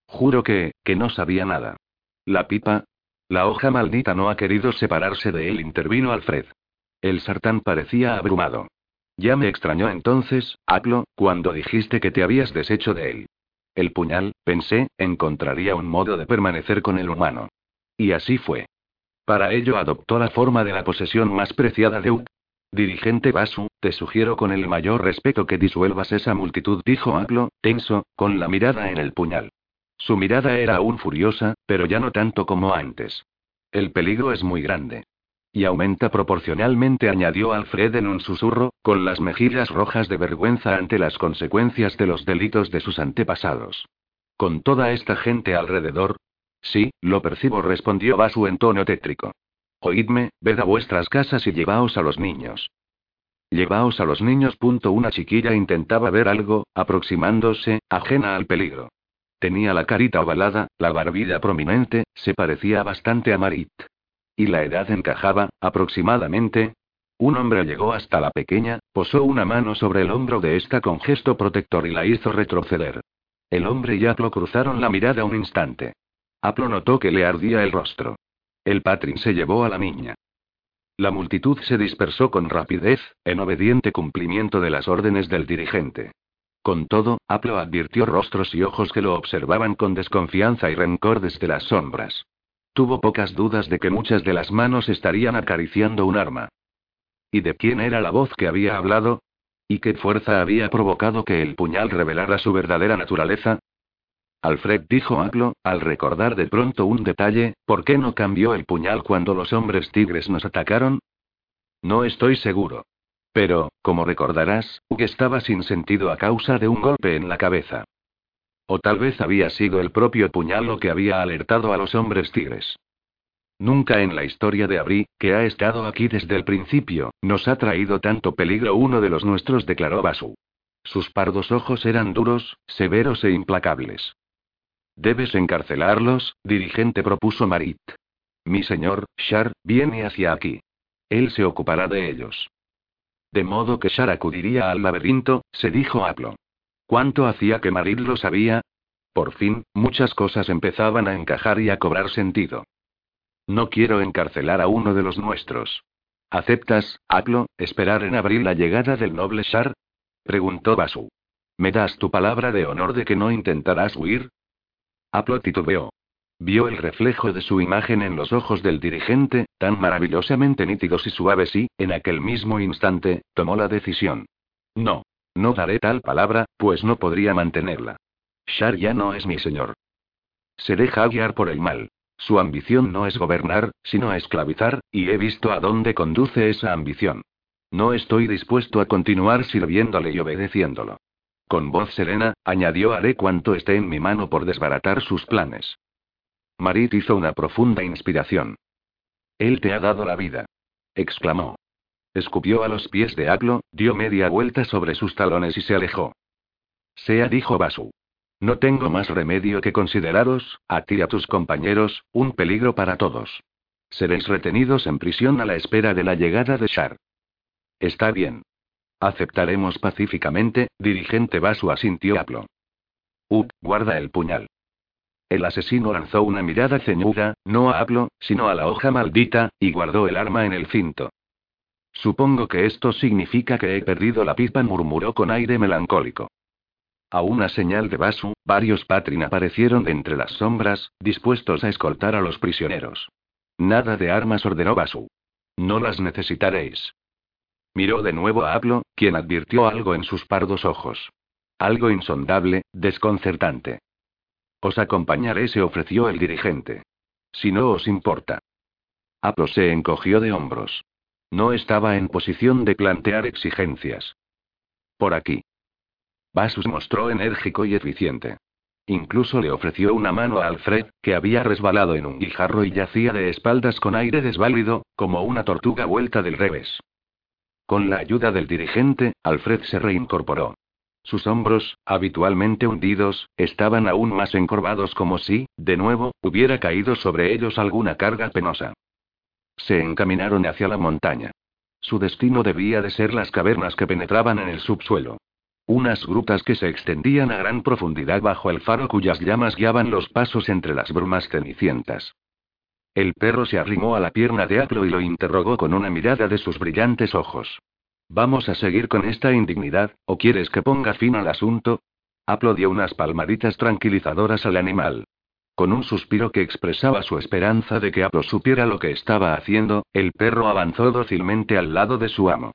Juro que, que no sabía nada. La pipa. La hoja maldita no ha querido separarse de él, intervino Alfred. El sartán parecía abrumado. Ya me extrañó entonces, Aclo, cuando dijiste que te habías deshecho de él. El puñal, pensé, encontraría un modo de permanecer con el humano. Y así fue. Para ello adoptó la forma de la posesión más preciada de Uk. Dirigente Basu, te sugiero con el mayor respeto que disuelvas esa multitud, dijo Aclo, tenso, con la mirada en el puñal. Su mirada era aún furiosa, pero ya no tanto como antes. El peligro es muy grande. Y aumenta proporcionalmente, añadió Alfred en un susurro, con las mejillas rojas de vergüenza ante las consecuencias de los delitos de sus antepasados. Con toda esta gente alrededor. Sí, lo percibo, respondió Basu en tono tétrico. Oídme, ved a vuestras casas y llevaos a los niños. Llevaos a los niños. Punto una chiquilla intentaba ver algo, aproximándose, ajena al peligro. Tenía la carita ovalada, la barbilla prominente, se parecía bastante a Marit. Y la edad encajaba, aproximadamente. Un hombre llegó hasta la pequeña, posó una mano sobre el hombro de esta con gesto protector y la hizo retroceder. El hombre y Aplo cruzaron la mirada un instante. Aplo notó que le ardía el rostro. El patrin se llevó a la niña. La multitud se dispersó con rapidez, en obediente cumplimiento de las órdenes del dirigente. Con todo, Aplo advirtió rostros y ojos que lo observaban con desconfianza y rencor desde las sombras. Tuvo pocas dudas de que muchas de las manos estarían acariciando un arma. ¿Y de quién era la voz que había hablado? ¿Y qué fuerza había provocado que el puñal revelara su verdadera naturaleza? Alfred dijo Aglo, al recordar de pronto un detalle, ¿por qué no cambió el puñal cuando los hombres tigres nos atacaron? No estoy seguro. Pero, como recordarás, Hugh estaba sin sentido a causa de un golpe en la cabeza. O tal vez había sido el propio puñal lo que había alertado a los hombres tigres. Nunca en la historia de Abri, que ha estado aquí desde el principio, nos ha traído tanto peligro uno de los nuestros, declaró Basu. Sus pardos ojos eran duros, severos e implacables. Debes encarcelarlos, dirigente propuso Marit. Mi señor, Shar, viene hacia aquí. Él se ocupará de ellos. De modo que Shar acudiría al laberinto, se dijo Aplo. ¿Cuánto hacía que Marid lo sabía? Por fin, muchas cosas empezaban a encajar y a cobrar sentido. No quiero encarcelar a uno de los nuestros. ¿Aceptas, Aplo, esperar en abril la llegada del noble Shar? preguntó Basu. ¿Me das tu palabra de honor de que no intentarás huir? Aplo titubeó. Vio el reflejo de su imagen en los ojos del dirigente, tan maravillosamente nítidos y suaves y, en aquel mismo instante, tomó la decisión. No. No daré tal palabra, pues no podría mantenerla. Shar ya no es mi señor. Se deja guiar por el mal. Su ambición no es gobernar, sino esclavizar, y he visto a dónde conduce esa ambición. No estoy dispuesto a continuar sirviéndole y obedeciéndolo. Con voz serena, añadió haré cuanto esté en mi mano por desbaratar sus planes. Marit hizo una profunda inspiración. Él te ha dado la vida. exclamó. Escupió a los pies de Aglo, dio media vuelta sobre sus talones y se alejó. Sea dijo Basu. No tengo más remedio que consideraros, a ti y a tus compañeros, un peligro para todos. Seréis retenidos en prisión a la espera de la llegada de Shar. Está bien. Aceptaremos pacíficamente, dirigente Basu asintió Aplo. Uh, guarda el puñal. El asesino lanzó una mirada ceñuda, no a Aplo, sino a la hoja maldita, y guardó el arma en el cinto. Supongo que esto significa que he perdido la pipa, murmuró con aire melancólico. A una señal de Basu, varios Patrin aparecieron de entre las sombras, dispuestos a escoltar a los prisioneros. Nada de armas ordenó Basu. No las necesitaréis. Miró de nuevo a Aplo, quien advirtió algo en sus pardos ojos. Algo insondable, desconcertante. Os acompañaré, se ofreció el dirigente. Si no os importa. Aplo se encogió de hombros. No estaba en posición de plantear exigencias. Por aquí. Basus mostró enérgico y eficiente. Incluso le ofreció una mano a Alfred, que había resbalado en un guijarro y yacía de espaldas con aire desválido, como una tortuga vuelta del revés. Con la ayuda del dirigente, Alfred se reincorporó. Sus hombros, habitualmente hundidos, estaban aún más encorvados como si, de nuevo, hubiera caído sobre ellos alguna carga penosa. Se encaminaron hacia la montaña. Su destino debía de ser las cavernas que penetraban en el subsuelo. Unas grutas que se extendían a gran profundidad bajo el faro cuyas llamas guiaban los pasos entre las brumas cenicientas. El perro se arrimó a la pierna de Aplo y lo interrogó con una mirada de sus brillantes ojos. ¿Vamos a seguir con esta indignidad, o quieres que ponga fin al asunto? Aplo dio unas palmaditas tranquilizadoras al animal. Con un suspiro que expresaba su esperanza de que Aplo supiera lo que estaba haciendo, el perro avanzó dócilmente al lado de su amo.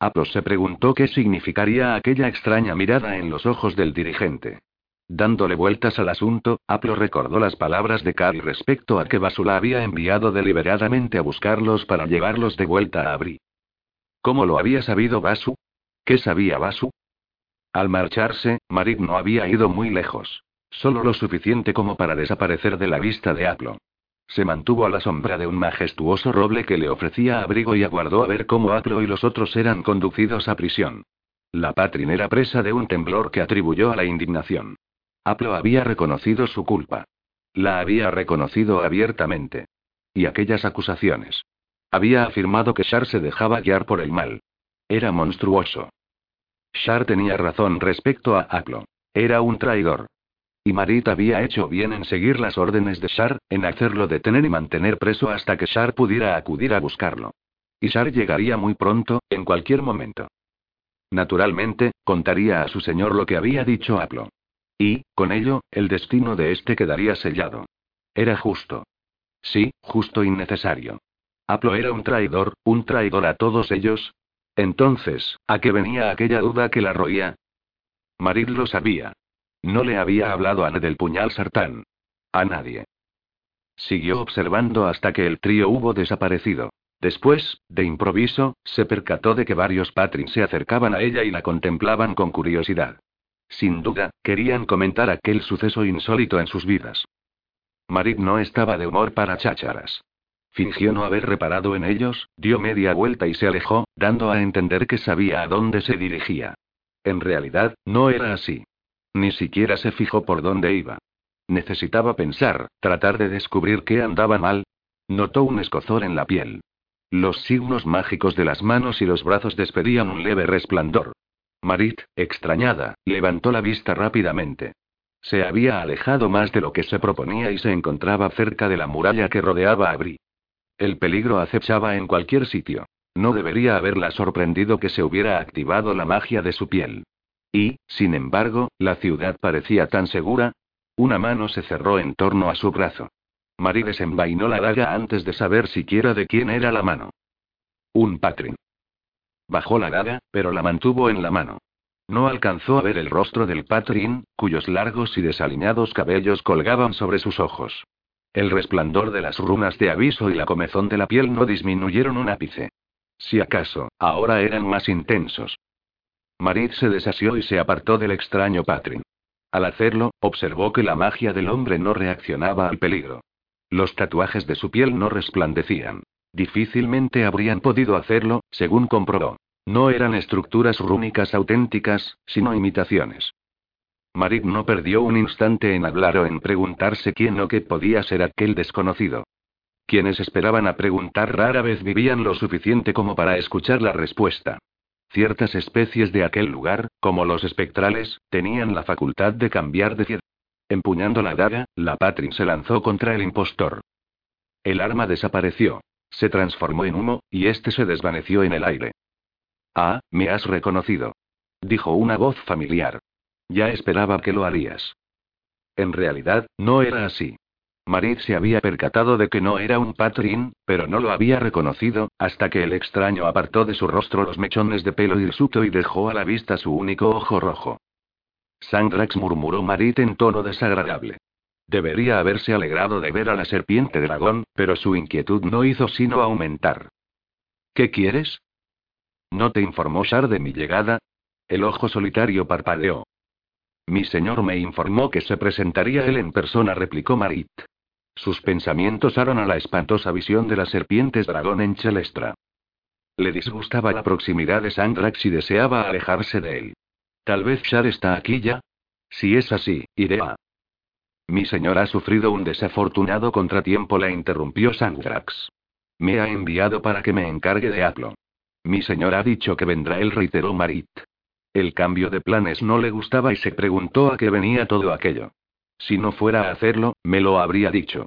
Aplos se preguntó qué significaría aquella extraña mirada en los ojos del dirigente. Dándole vueltas al asunto, Aplo recordó las palabras de Kari respecto a que Basula había enviado deliberadamente a buscarlos para llevarlos de vuelta a Abri. ¿Cómo lo había sabido Basu? ¿Qué sabía Basu? Al marcharse, Marik no había ido muy lejos. Solo lo suficiente como para desaparecer de la vista de Aplo. Se mantuvo a la sombra de un majestuoso roble que le ofrecía abrigo y aguardó a ver cómo Aplo y los otros eran conducidos a prisión. La Patrin era presa de un temblor que atribuyó a la indignación. Aplo había reconocido su culpa. La había reconocido abiertamente. Y aquellas acusaciones. Había afirmado que Shar se dejaba guiar por el mal. Era monstruoso. Shar tenía razón respecto a Aplo. Era un traidor. Y Marit había hecho bien en seguir las órdenes de Shar, en hacerlo detener y mantener preso hasta que Shar pudiera acudir a buscarlo. Y Shar llegaría muy pronto, en cualquier momento. Naturalmente, contaría a su señor lo que había dicho Aplo. Y, con ello, el destino de éste quedaría sellado. Era justo. Sí, justo y necesario. Aplo era un traidor, un traidor a todos ellos. Entonces, ¿a qué venía aquella duda que la roía? Marit lo sabía. No le había hablado a nadie del puñal sartán. A nadie. Siguió observando hasta que el trío hubo desaparecido. Después, de improviso, se percató de que varios patrins se acercaban a ella y la contemplaban con curiosidad. Sin duda, querían comentar aquel suceso insólito en sus vidas. Marit no estaba de humor para chácharas. Fingió no haber reparado en ellos, dio media vuelta y se alejó, dando a entender que sabía a dónde se dirigía. En realidad, no era así. Ni siquiera se fijó por dónde iba. Necesitaba pensar, tratar de descubrir qué andaba mal. Notó un escozor en la piel. Los signos mágicos de las manos y los brazos despedían un leve resplandor. Marit, extrañada, levantó la vista rápidamente. Se había alejado más de lo que se proponía y se encontraba cerca de la muralla que rodeaba a Bri. El peligro acechaba en cualquier sitio. No debería haberla sorprendido que se hubiera activado la magia de su piel. Y, sin embargo, la ciudad parecía tan segura. Una mano se cerró en torno a su brazo. Marie desenvainó la daga antes de saber siquiera de quién era la mano. Un patrin. Bajó la daga, pero la mantuvo en la mano. No alcanzó a ver el rostro del patrin, cuyos largos y desaliñados cabellos colgaban sobre sus ojos. El resplandor de las runas de aviso y la comezón de la piel no disminuyeron un ápice. Si acaso, ahora eran más intensos. Marit se desasió y se apartó del extraño Patrin. Al hacerlo, observó que la magia del hombre no reaccionaba al peligro. Los tatuajes de su piel no resplandecían. Difícilmente habrían podido hacerlo, según comprobó. No eran estructuras rúnicas auténticas, sino imitaciones. Marit no perdió un instante en hablar o en preguntarse quién o qué podía ser aquel desconocido. Quienes esperaban a preguntar rara vez vivían lo suficiente como para escuchar la respuesta. Ciertas especies de aquel lugar, como los espectrales, tenían la facultad de cambiar de ciudad. Empuñando la daga, la Patrin se lanzó contra el impostor. El arma desapareció. Se transformó en humo, y este se desvaneció en el aire. Ah, me has reconocido. Dijo una voz familiar. Ya esperaba que lo harías. En realidad, no era así. Marit se había percatado de que no era un patrín, pero no lo había reconocido, hasta que el extraño apartó de su rostro los mechones de pelo hirsuto y dejó a la vista su único ojo rojo. Sandrax murmuró Marit en tono desagradable. Debería haberse alegrado de ver a la serpiente dragón, pero su inquietud no hizo sino aumentar. ¿Qué quieres? ¿No te informó Shar de mi llegada? El ojo solitario parpadeó. Mi señor me informó que se presentaría él en persona, replicó Marit. Sus pensamientos aron a la espantosa visión de las serpientes dragón en Chelestra. Le disgustaba la proximidad de Sandrax y deseaba alejarse de él. Tal vez Shar está aquí ya. Si es así, iré a. Mi señor ha sufrido un desafortunado contratiempo, la interrumpió Sandrax. Me ha enviado para que me encargue de Aplo. Mi señor ha dicho que vendrá él, reiteró Marit. El cambio de planes no le gustaba y se preguntó a qué venía todo aquello. Si no fuera a hacerlo, me lo habría dicho.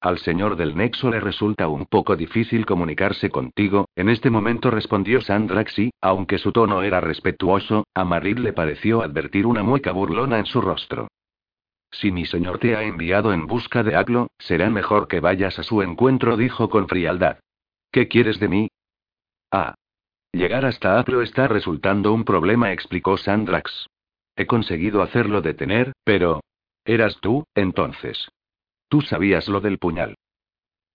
Al señor del Nexo le resulta un poco difícil comunicarse contigo, en este momento respondió Sandraxi, aunque su tono era respetuoso, a Marit le pareció advertir una mueca burlona en su rostro. Si mi señor te ha enviado en busca de Aglo, será mejor que vayas a su encuentro, dijo con frialdad. ¿Qué quieres de mí? Ah. Llegar hasta Aplo está resultando un problema, explicó Sandrax. He conseguido hacerlo detener, pero... Eras tú, entonces. Tú sabías lo del puñal.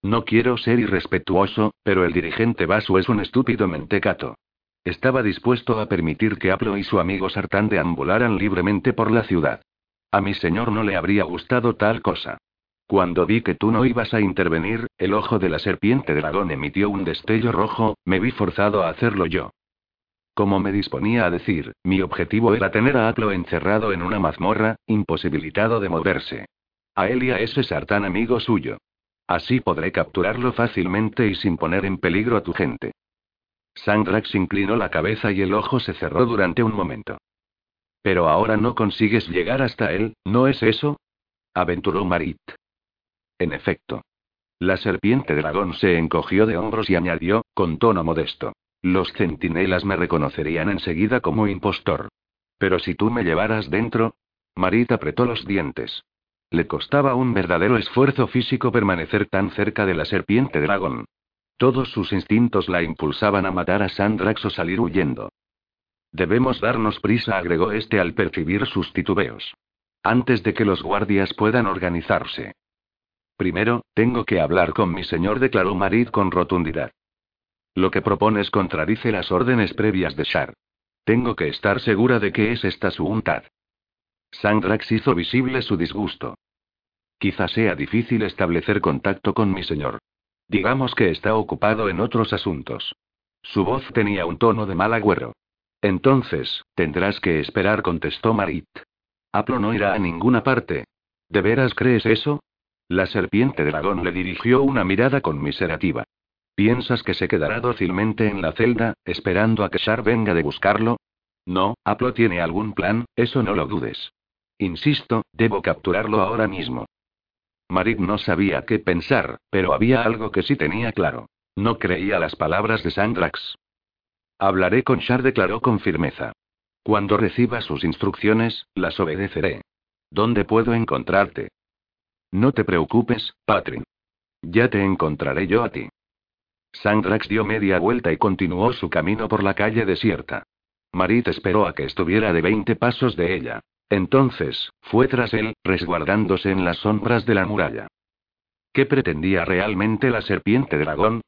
No quiero ser irrespetuoso, pero el dirigente Basu es un estúpido mentecato. Estaba dispuesto a permitir que Aplo y su amigo Sartán deambularan libremente por la ciudad. A mi señor no le habría gustado tal cosa. Cuando vi que tú no ibas a intervenir, el ojo de la serpiente dragón emitió un destello rojo, me vi forzado a hacerlo yo. Como me disponía a decir, mi objetivo era tener a Aplo encerrado en una mazmorra, imposibilitado de moverse. A él y a ese sartán amigo suyo. Así podré capturarlo fácilmente y sin poner en peligro a tu gente. Sandrax inclinó la cabeza y el ojo se cerró durante un momento. Pero ahora no consigues llegar hasta él, ¿no es eso? aventuró Marit. En efecto. La serpiente dragón se encogió de hombros y añadió, con tono modesto. Los centinelas me reconocerían enseguida como impostor. Pero si tú me llevaras dentro. Marit apretó los dientes. Le costaba un verdadero esfuerzo físico permanecer tan cerca de la serpiente dragón. Todos sus instintos la impulsaban a matar a Sandrax o salir huyendo. Debemos darnos prisa, agregó este al percibir sus titubeos. Antes de que los guardias puedan organizarse. Primero, tengo que hablar con mi señor, declaró Marit con rotundidad. Lo que propones contradice las órdenes previas de Shar. Tengo que estar segura de que es esta su voluntad. Sandrax hizo visible su disgusto. Quizá sea difícil establecer contacto con mi señor. Digamos que está ocupado en otros asuntos. Su voz tenía un tono de mal agüero. Entonces, tendrás que esperar, contestó Marit. Aplo no irá a ninguna parte. ¿De veras crees eso? La serpiente dragón le dirigió una mirada conmiserativa. ¿Piensas que se quedará dócilmente en la celda, esperando a que Shar venga de buscarlo? No, Aplo tiene algún plan, eso no lo dudes. Insisto, debo capturarlo ahora mismo. Marit no sabía qué pensar, pero había algo que sí tenía claro. No creía las palabras de Sandrax. Hablaré con Shar, declaró con firmeza. Cuando reciba sus instrucciones, las obedeceré. ¿Dónde puedo encontrarte? No te preocupes, Patrin. Ya te encontraré yo a ti. Sandrax dio media vuelta y continuó su camino por la calle desierta. Marit esperó a que estuviera de veinte pasos de ella. Entonces, fue tras él, resguardándose en las sombras de la muralla. ¿Qué pretendía realmente la serpiente dragón?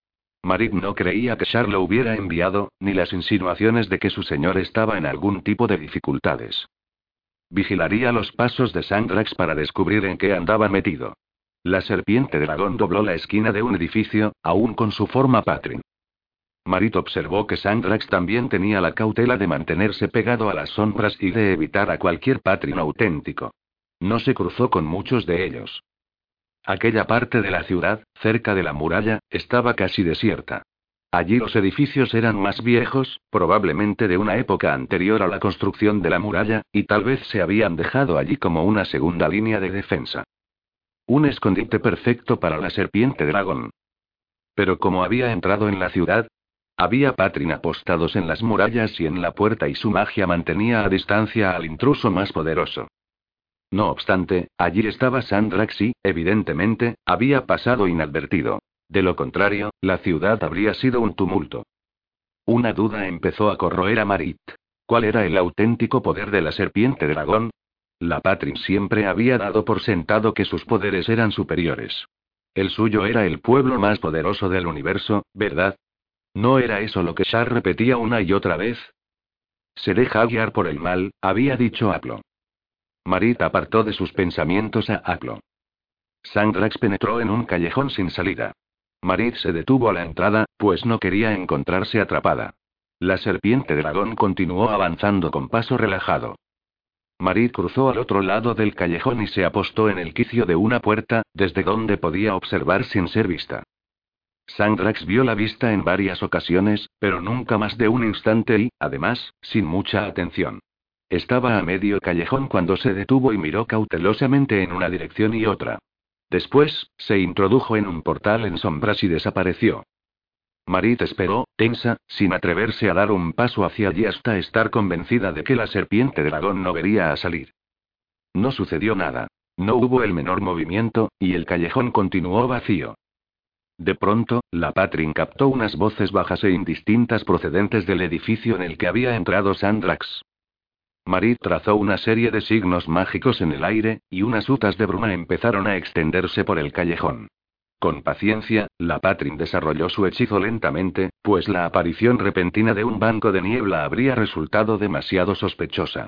Marit no creía que Char lo hubiera enviado, ni las insinuaciones de que su señor estaba en algún tipo de dificultades. Vigilaría los pasos de Sandrax para descubrir en qué andaba metido. La serpiente dragón dobló la esquina de un edificio, aún con su forma patrin. Marit observó que Sandrax también tenía la cautela de mantenerse pegado a las sombras y de evitar a cualquier patrin auténtico. No se cruzó con muchos de ellos. Aquella parte de la ciudad, cerca de la muralla, estaba casi desierta. Allí los edificios eran más viejos, probablemente de una época anterior a la construcción de la muralla, y tal vez se habían dejado allí como una segunda línea de defensa. Un escondite perfecto para la serpiente dragón. Pero como había entrado en la ciudad, había Patrin apostados en las murallas y en la puerta y su magia mantenía a distancia al intruso más poderoso. No obstante, allí estaba Sandrax y, evidentemente, había pasado inadvertido. De lo contrario, la ciudad habría sido un tumulto. Una duda empezó a corroer a Marit. ¿Cuál era el auténtico poder de la serpiente dragón? La Patrin siempre había dado por sentado que sus poderes eran superiores. El suyo era el pueblo más poderoso del universo, ¿verdad? ¿No era eso lo que Shar repetía una y otra vez? Se deja guiar por el mal, había dicho Aplo. Marit apartó de sus pensamientos a Aplo. Sandrax penetró en un callejón sin salida. Marit se detuvo a la entrada, pues no quería encontrarse atrapada. La serpiente dragón continuó avanzando con paso relajado. Marit cruzó al otro lado del callejón y se apostó en el quicio de una puerta, desde donde podía observar sin ser vista. Sandrax vio la vista en varias ocasiones, pero nunca más de un instante y, además, sin mucha atención. Estaba a medio callejón cuando se detuvo y miró cautelosamente en una dirección y otra. Después, se introdujo en un portal en sombras y desapareció. Marit esperó, tensa, sin atreverse a dar un paso hacia allí hasta estar convencida de que la serpiente dragón no vería a salir. No sucedió nada. No hubo el menor movimiento, y el callejón continuó vacío. De pronto, la Patrin captó unas voces bajas e indistintas procedentes del edificio en el que había entrado Sandrax. Marit trazó una serie de signos mágicos en el aire, y unas utas de bruma empezaron a extenderse por el callejón. Con paciencia, la Patrin desarrolló su hechizo lentamente, pues la aparición repentina de un banco de niebla habría resultado demasiado sospechosa.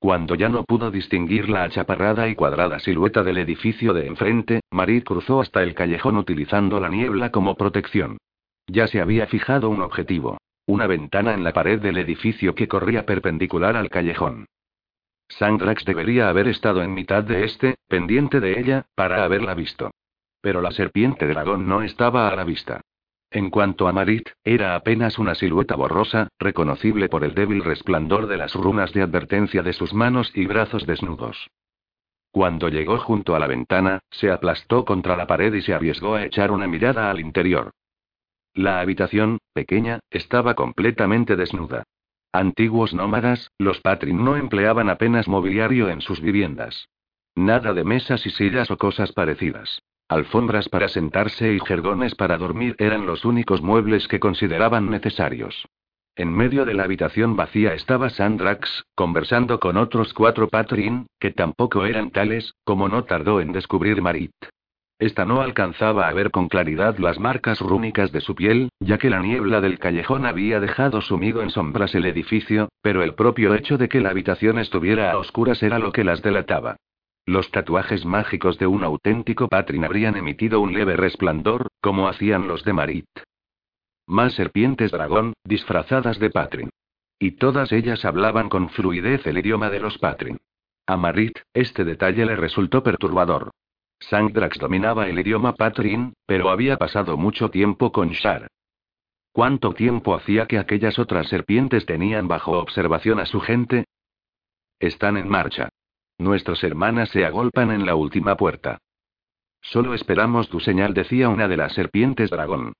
Cuando ya no pudo distinguir la achaparrada y cuadrada silueta del edificio de enfrente, Marit cruzó hasta el callejón utilizando la niebla como protección. Ya se había fijado un objetivo. Una ventana en la pared del edificio que corría perpendicular al callejón. Sandrax debería haber estado en mitad de este, pendiente de ella, para haberla visto. Pero la serpiente dragón no estaba a la vista. En cuanto a Marit, era apenas una silueta borrosa, reconocible por el débil resplandor de las runas de advertencia de sus manos y brazos desnudos. Cuando llegó junto a la ventana, se aplastó contra la pared y se arriesgó a echar una mirada al interior. La habitación, pequeña, estaba completamente desnuda. Antiguos nómadas, los Patrin no empleaban apenas mobiliario en sus viviendas. Nada de mesas y sillas o cosas parecidas. Alfombras para sentarse y jergones para dormir eran los únicos muebles que consideraban necesarios. En medio de la habitación vacía estaba Sandrax, conversando con otros cuatro Patrin, que tampoco eran tales, como no tardó en descubrir Marit. Esta no alcanzaba a ver con claridad las marcas rúnicas de su piel, ya que la niebla del callejón había dejado sumido en sombras el edificio, pero el propio hecho de que la habitación estuviera a oscuras era lo que las delataba. Los tatuajes mágicos de un auténtico Patrin habrían emitido un leve resplandor, como hacían los de Marit. Más serpientes dragón, disfrazadas de Patrin. Y todas ellas hablaban con fluidez el idioma de los Patrin. A Marit, este detalle le resultó perturbador. Sandrax dominaba el idioma Patrin, pero había pasado mucho tiempo con Shar. ¿Cuánto tiempo hacía que aquellas otras serpientes tenían bajo observación a su gente? Están en marcha. Nuestras hermanas se agolpan en la última puerta. Solo esperamos tu señal, decía una de las serpientes dragón.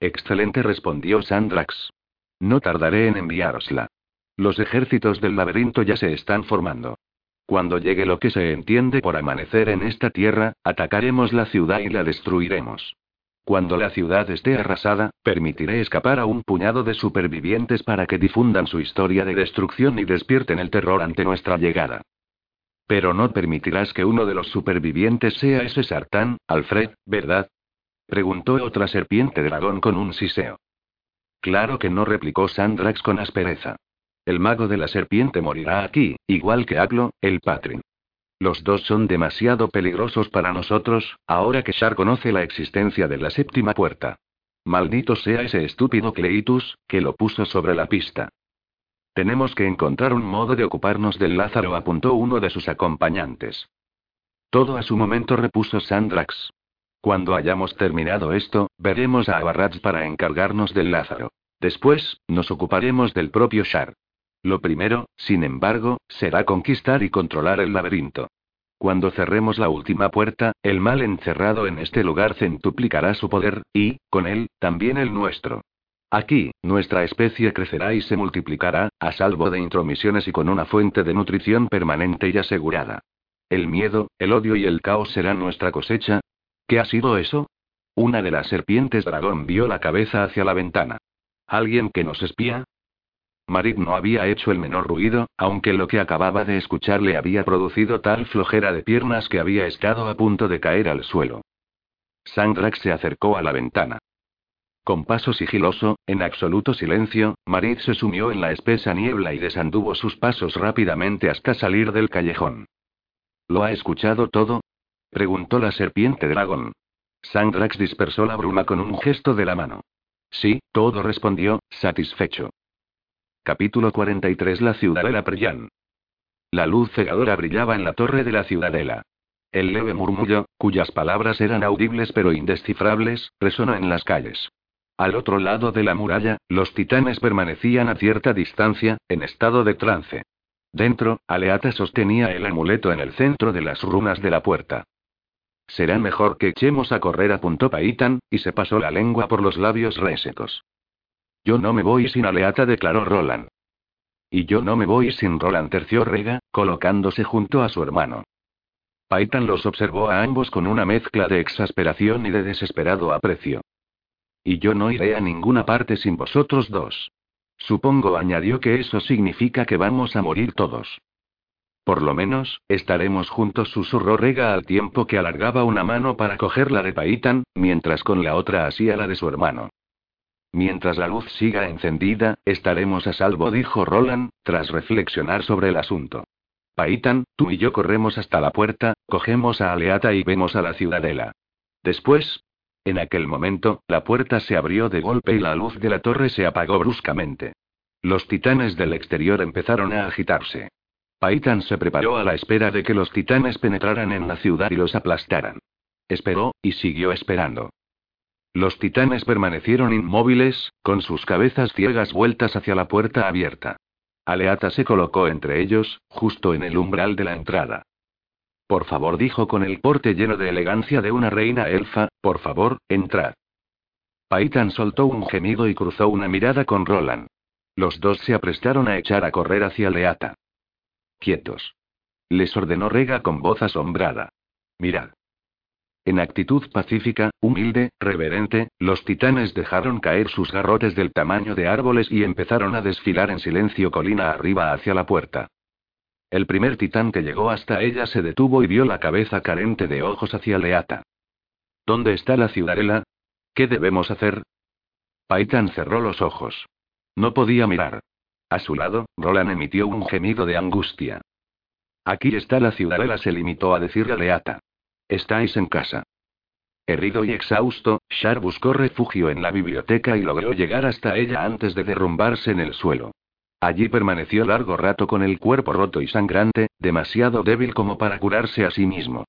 Excelente, respondió Sandrax. No tardaré en enviárosla. Los ejércitos del laberinto ya se están formando. Cuando llegue lo que se entiende por amanecer en esta tierra, atacaremos la ciudad y la destruiremos. Cuando la ciudad esté arrasada, permitiré escapar a un puñado de supervivientes para que difundan su historia de destrucción y despierten el terror ante nuestra llegada. Pero no permitirás que uno de los supervivientes sea ese sartán, Alfred, ¿verdad? Preguntó otra serpiente dragón con un siseo. Claro que no, replicó Sandrax con aspereza. El mago de la serpiente morirá aquí, igual que Aglo, el Patrin. Los dos son demasiado peligrosos para nosotros, ahora que Shar conoce la existencia de la séptima puerta. Maldito sea ese estúpido Cleitus, que lo puso sobre la pista. Tenemos que encontrar un modo de ocuparnos del Lázaro, apuntó uno de sus acompañantes. Todo a su momento, repuso Sandrax. Cuando hayamos terminado esto, veremos a Abarrats para encargarnos del Lázaro. Después, nos ocuparemos del propio Shar. Lo primero, sin embargo, será conquistar y controlar el laberinto. Cuando cerremos la última puerta, el mal encerrado en este lugar centuplicará su poder, y, con él, también el nuestro. Aquí, nuestra especie crecerá y se multiplicará, a salvo de intromisiones y con una fuente de nutrición permanente y asegurada. El miedo, el odio y el caos serán nuestra cosecha. ¿Qué ha sido eso? Una de las serpientes dragón vio la cabeza hacia la ventana. ¿Alguien que nos espía? Marit no había hecho el menor ruido, aunque lo que acababa de escuchar le había producido tal flojera de piernas que había estado a punto de caer al suelo. Sandrax se acercó a la ventana. Con paso sigiloso, en absoluto silencio, Marit se sumió en la espesa niebla y desanduvo sus pasos rápidamente hasta salir del callejón. ¿Lo ha escuchado todo? preguntó la serpiente dragón. Sandrax dispersó la bruma con un gesto de la mano. Sí, todo respondió, satisfecho. Capítulo 43 La ciudadela Preyan. La luz cegadora brillaba en la torre de la ciudadela. El leve murmullo, cuyas palabras eran audibles pero indescifrables, resonó en las calles. Al otro lado de la muralla, los titanes permanecían a cierta distancia, en estado de trance. Dentro, Aleata sostenía el amuleto en el centro de las runas de la puerta. Será mejor que echemos a correr, apuntó Paitan, y se pasó la lengua por los labios resecos. Yo no me voy sin Aleata, declaró Roland. Y yo no me voy sin Roland, terció Rega, colocándose junto a su hermano. Paitan los observó a ambos con una mezcla de exasperación y de desesperado aprecio. Y yo no iré a ninguna parte sin vosotros dos. Supongo, añadió que eso significa que vamos a morir todos. Por lo menos, estaremos juntos, susurró Rega al tiempo que alargaba una mano para coger la de Paitan, mientras con la otra hacía la de su hermano. Mientras la luz siga encendida, estaremos a salvo, dijo Roland, tras reflexionar sobre el asunto. Paitan, tú y yo corremos hasta la puerta, cogemos a Aleata y vemos a la ciudadela. Después. En aquel momento, la puerta se abrió de golpe y la luz de la torre se apagó bruscamente. Los titanes del exterior empezaron a agitarse. Paitan se preparó a la espera de que los titanes penetraran en la ciudad y los aplastaran. Esperó, y siguió esperando. Los titanes permanecieron inmóviles, con sus cabezas ciegas vueltas hacia la puerta abierta. Aleata se colocó entre ellos, justo en el umbral de la entrada. Por favor, dijo con el porte lleno de elegancia de una reina elfa, por favor, entrad. Paitan soltó un gemido y cruzó una mirada con Roland. Los dos se aprestaron a echar a correr hacia Aleata. Quietos. Les ordenó Rega con voz asombrada. Mirad. En actitud pacífica, humilde, reverente, los titanes dejaron caer sus garrotes del tamaño de árboles y empezaron a desfilar en silencio colina arriba hacia la puerta. El primer titán que llegó hasta ella se detuvo y vio la cabeza carente de ojos hacia Leata. ¿Dónde está la ciudadela? ¿Qué debemos hacer? Paitan cerró los ojos. No podía mirar. A su lado, Roland emitió un gemido de angustia. Aquí está la ciudadela, se limitó a decirle a Leata. Estáis en casa. Herido y exhausto, Shar buscó refugio en la biblioteca y logró llegar hasta ella antes de derrumbarse en el suelo. Allí permaneció largo rato con el cuerpo roto y sangrante, demasiado débil como para curarse a sí mismo.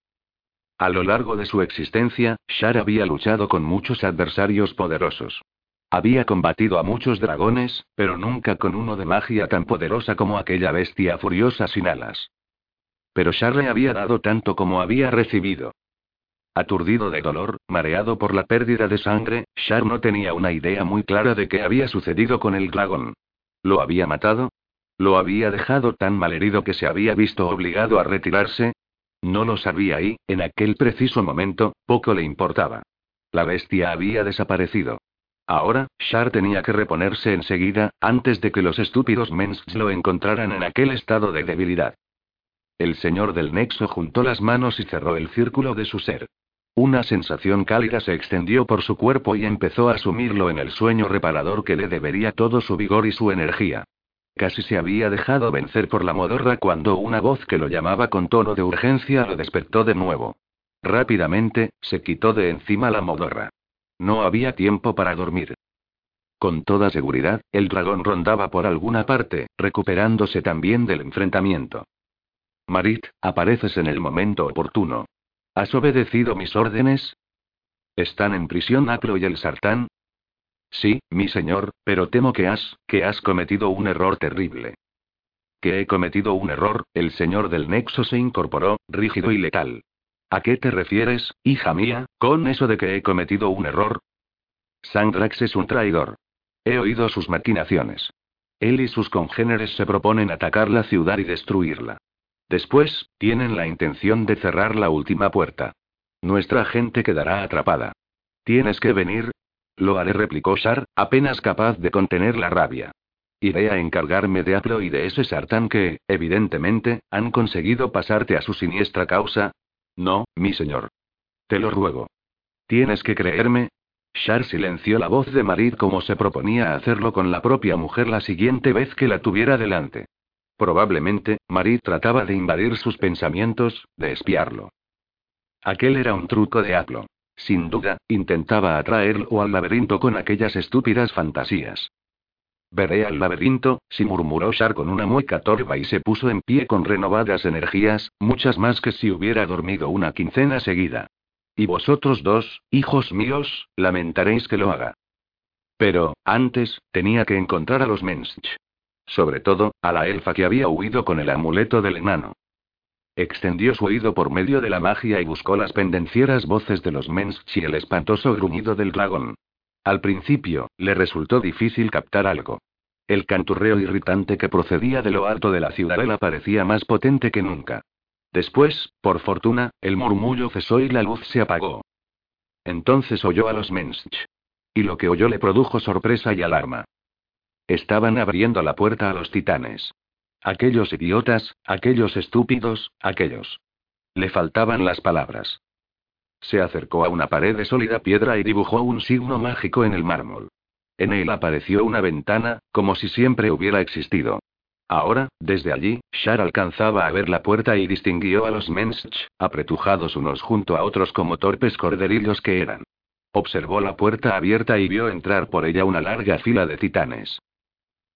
A lo largo de su existencia, Shar había luchado con muchos adversarios poderosos. Había combatido a muchos dragones, pero nunca con uno de magia tan poderosa como aquella bestia furiosa sin alas. Pero Shar le había dado tanto como había recibido. Aturdido de dolor, mareado por la pérdida de sangre, Shar no tenía una idea muy clara de qué había sucedido con el dragón. ¿Lo había matado? ¿Lo había dejado tan malherido que se había visto obligado a retirarse? No lo sabía y, en aquel preciso momento, poco le importaba. La bestia había desaparecido. Ahora, Shar tenía que reponerse enseguida, antes de que los estúpidos Mens lo encontraran en aquel estado de debilidad. El señor del Nexo juntó las manos y cerró el círculo de su ser. Una sensación cálida se extendió por su cuerpo y empezó a sumirlo en el sueño reparador que le debería todo su vigor y su energía. Casi se había dejado vencer por la modorra cuando una voz que lo llamaba con tono de urgencia lo despertó de nuevo. Rápidamente, se quitó de encima la modorra. No había tiempo para dormir. Con toda seguridad, el dragón rondaba por alguna parte, recuperándose también del enfrentamiento. Marit, apareces en el momento oportuno. ¿Has obedecido mis órdenes? ¿Están en prisión Aplo y el sartán? Sí, mi señor, pero temo que has, que has cometido un error terrible. Que he cometido un error, el señor del nexo se incorporó, rígido y letal. ¿A qué te refieres, hija mía, con eso de que he cometido un error? Sandrax es un traidor. He oído sus maquinaciones. Él y sus congéneres se proponen atacar la ciudad y destruirla. Después, tienen la intención de cerrar la última puerta. Nuestra gente quedará atrapada. Tienes que venir, lo haré, replicó Shar, apenas capaz de contener la rabia. Iré a encargarme de Aplo y de ese sartán que, evidentemente, han conseguido pasarte a su siniestra causa. No, mi señor. Te lo ruego. Tienes que creerme. Shar silenció la voz de Marid como se proponía hacerlo con la propia mujer la siguiente vez que la tuviera delante. Probablemente, Marid trataba de invadir sus pensamientos, de espiarlo. Aquel era un truco de Aplo. Sin duda, intentaba atraerlo al laberinto con aquellas estúpidas fantasías. Veré al laberinto, si murmuró Shar con una mueca torva y se puso en pie con renovadas energías, muchas más que si hubiera dormido una quincena seguida. Y vosotros dos, hijos míos, lamentaréis que lo haga. Pero, antes, tenía que encontrar a los Mensch. Sobre todo, a la elfa que había huido con el amuleto del enano. Extendió su oído por medio de la magia y buscó las pendencieras voces de los Mensch y el espantoso gruñido del dragón. Al principio, le resultó difícil captar algo. El canturreo irritante que procedía de lo alto de la ciudadela parecía más potente que nunca. Después, por fortuna, el murmullo cesó y la luz se apagó. Entonces oyó a los Mensch. Y lo que oyó le produjo sorpresa y alarma. Estaban abriendo la puerta a los titanes. Aquellos idiotas, aquellos estúpidos, aquellos. Le faltaban las palabras. Se acercó a una pared de sólida piedra y dibujó un signo mágico en el mármol. En él apareció una ventana, como si siempre hubiera existido. Ahora, desde allí, Shar alcanzaba a ver la puerta y distinguió a los Mensch, apretujados unos junto a otros como torpes corderillos que eran. Observó la puerta abierta y vio entrar por ella una larga fila de titanes.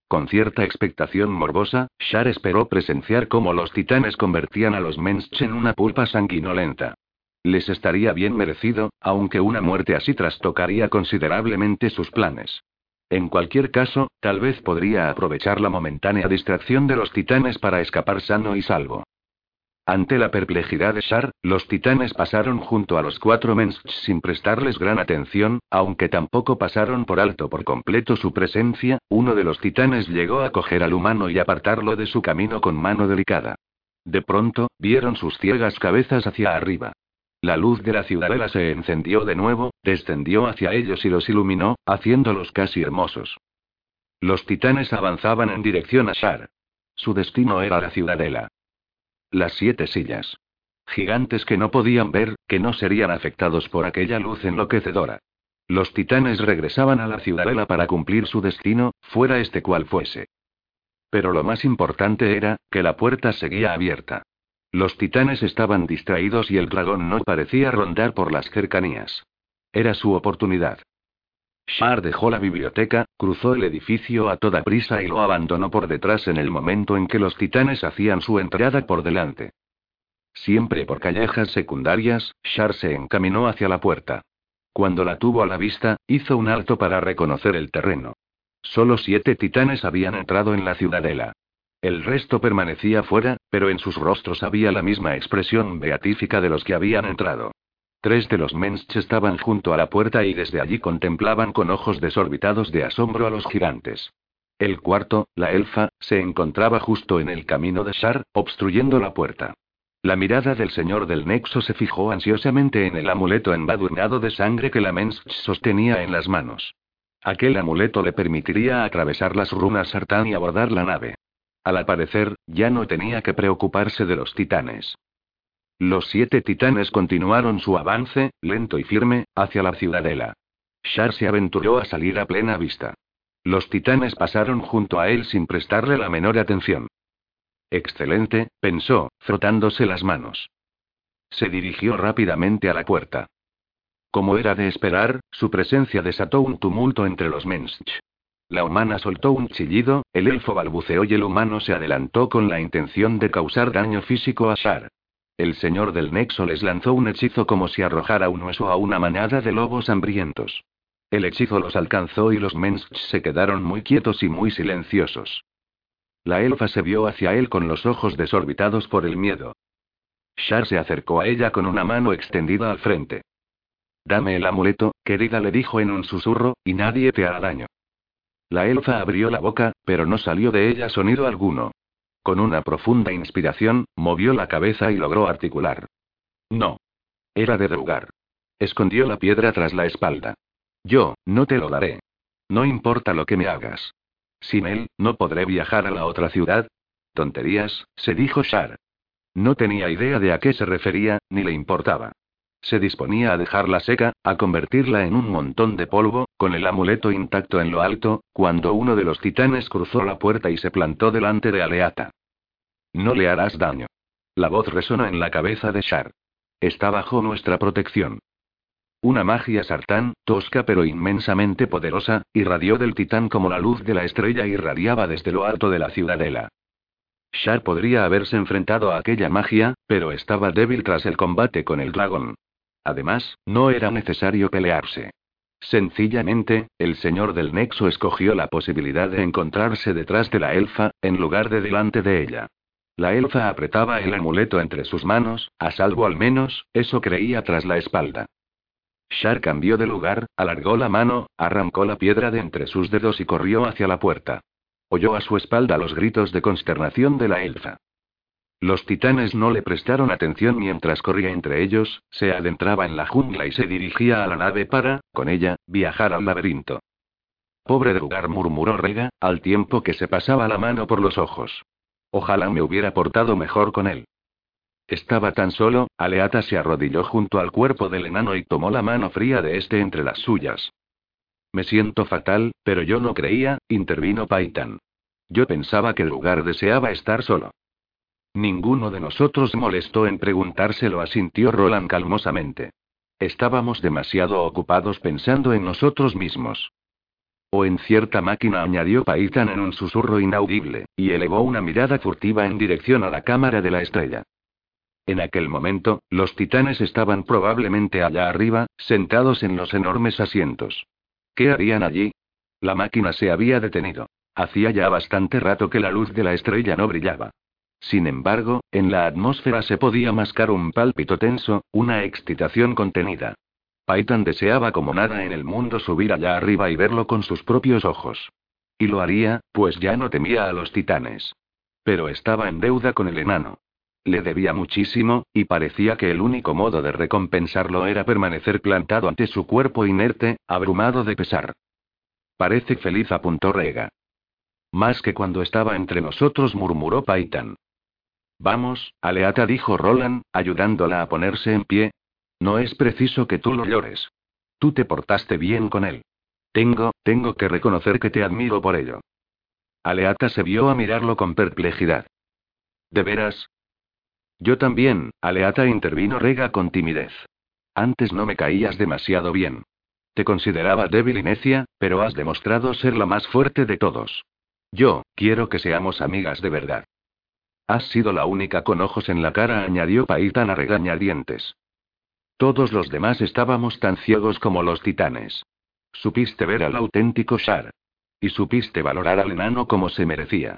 Con cierta expectación morbosa, Shar esperó presenciar cómo los titanes convertían a los Mensch en una pulpa sanguinolenta. Les estaría bien merecido, aunque una muerte así trastocaría considerablemente sus planes. En cualquier caso, tal vez podría aprovechar la momentánea distracción de los titanes para escapar sano y salvo. Ante la perplejidad de Shar, los titanes pasaron junto a los cuatro Mensch sin prestarles gran atención, aunque tampoco pasaron por alto por completo su presencia, uno de los titanes llegó a coger al humano y apartarlo de su camino con mano delicada. De pronto, vieron sus ciegas cabezas hacia arriba. La luz de la ciudadela se encendió de nuevo, descendió hacia ellos y los iluminó, haciéndolos casi hermosos. Los titanes avanzaban en dirección a Shar. Su destino era la ciudadela. Las siete sillas. Gigantes que no podían ver, que no serían afectados por aquella luz enloquecedora. Los titanes regresaban a la ciudadela para cumplir su destino, fuera este cual fuese. Pero lo más importante era, que la puerta seguía abierta. Los titanes estaban distraídos y el dragón no parecía rondar por las cercanías. Era su oportunidad. Shar dejó la biblioteca, cruzó el edificio a toda prisa y lo abandonó por detrás en el momento en que los titanes hacían su entrada por delante. Siempre por callejas secundarias, Shar se encaminó hacia la puerta. Cuando la tuvo a la vista, hizo un alto para reconocer el terreno. Solo siete titanes habían entrado en la ciudadela. El resto permanecía fuera, pero en sus rostros había la misma expresión beatífica de los que habían entrado. Tres de los Mensch estaban junto a la puerta y desde allí contemplaban con ojos desorbitados de asombro a los gigantes. El cuarto, la elfa, se encontraba justo en el camino de Shar, obstruyendo la puerta. La mirada del señor del Nexo se fijó ansiosamente en el amuleto embadurnado de sangre que la Mensch sostenía en las manos. Aquel amuleto le permitiría atravesar las runas Sartán y abordar la nave. Al aparecer, ya no tenía que preocuparse de los titanes. Los siete titanes continuaron su avance, lento y firme, hacia la ciudadela. Shar se aventuró a salir a plena vista. Los titanes pasaron junto a él sin prestarle la menor atención. Excelente, pensó, frotándose las manos. Se dirigió rápidamente a la puerta. Como era de esperar, su presencia desató un tumulto entre los mensch. La humana soltó un chillido, el elfo balbuceó y el humano se adelantó con la intención de causar daño físico a Shar. El señor del nexo les lanzó un hechizo como si arrojara un hueso a una manada de lobos hambrientos. El hechizo los alcanzó y los mensch se quedaron muy quietos y muy silenciosos. La elfa se vio hacia él con los ojos desorbitados por el miedo. Shar se acercó a ella con una mano extendida al frente. Dame el amuleto, querida, le dijo en un susurro, y nadie te hará daño. La elfa abrió la boca, pero no salió de ella sonido alguno. Con una profunda inspiración, movió la cabeza y logró articular. No. Era de Drugar. Escondió la piedra tras la espalda. Yo, no te lo daré. No importa lo que me hagas. Sin él, no podré viajar a la otra ciudad. Tonterías, se dijo Shar. No tenía idea de a qué se refería, ni le importaba. Se disponía a dejarla seca, a convertirla en un montón de polvo, con el amuleto intacto en lo alto, cuando uno de los titanes cruzó la puerta y se plantó delante de Aleata. No le harás daño. La voz resonó en la cabeza de Shar. Está bajo nuestra protección. Una magia sartán, tosca pero inmensamente poderosa, irradió del titán como la luz de la estrella irradiaba desde lo alto de la ciudadela. Shar podría haberse enfrentado a aquella magia, pero estaba débil tras el combate con el dragón. Además, no era necesario pelearse. Sencillamente, el señor del Nexo escogió la posibilidad de encontrarse detrás de la elfa, en lugar de delante de ella. La elfa apretaba el amuleto entre sus manos, a salvo al menos, eso creía tras la espalda. Shar cambió de lugar, alargó la mano, arrancó la piedra de entre sus dedos y corrió hacia la puerta. Oyó a su espalda los gritos de consternación de la elfa. Los titanes no le prestaron atención mientras corría entre ellos, se adentraba en la jungla y se dirigía a la nave para, con ella, viajar al laberinto. Pobre Drugar murmuró Rega, al tiempo que se pasaba la mano por los ojos. Ojalá me hubiera portado mejor con él. Estaba tan solo, Aleata se arrodilló junto al cuerpo del enano y tomó la mano fría de este entre las suyas. Me siento fatal, pero yo no creía, intervino Paitan. Yo pensaba que el lugar deseaba estar solo. Ninguno de nosotros molestó en preguntárselo, asintió Roland calmosamente. Estábamos demasiado ocupados pensando en nosotros mismos. O en cierta máquina, añadió Paitan en un susurro inaudible, y elevó una mirada furtiva en dirección a la cámara de la estrella. En aquel momento, los titanes estaban probablemente allá arriba, sentados en los enormes asientos. ¿Qué harían allí? La máquina se había detenido. Hacía ya bastante rato que la luz de la estrella no brillaba. Sin embargo, en la atmósfera se podía mascar un pálpito tenso, una excitación contenida. Paitan deseaba como nada en el mundo subir allá arriba y verlo con sus propios ojos. Y lo haría, pues ya no temía a los titanes. Pero estaba en deuda con el enano. Le debía muchísimo, y parecía que el único modo de recompensarlo era permanecer plantado ante su cuerpo inerte, abrumado de pesar. Parece feliz, apuntó Rega. Más que cuando estaba entre nosotros, murmuró Paitan. Vamos, Aleata dijo Roland, ayudándola a ponerse en pie. No es preciso que tú lo llores. Tú te portaste bien con él. Tengo, tengo que reconocer que te admiro por ello. Aleata se vio a mirarlo con perplejidad. ¿De veras? Yo también, Aleata intervino Rega con timidez. Antes no me caías demasiado bien. Te consideraba débil y necia, pero has demostrado ser la más fuerte de todos. Yo, quiero que seamos amigas de verdad. Has sido la única con ojos en la cara, añadió Paitan a regañadientes. Todos los demás estábamos tan ciegos como los titanes. Supiste ver al auténtico Shar. Y supiste valorar al enano como se merecía.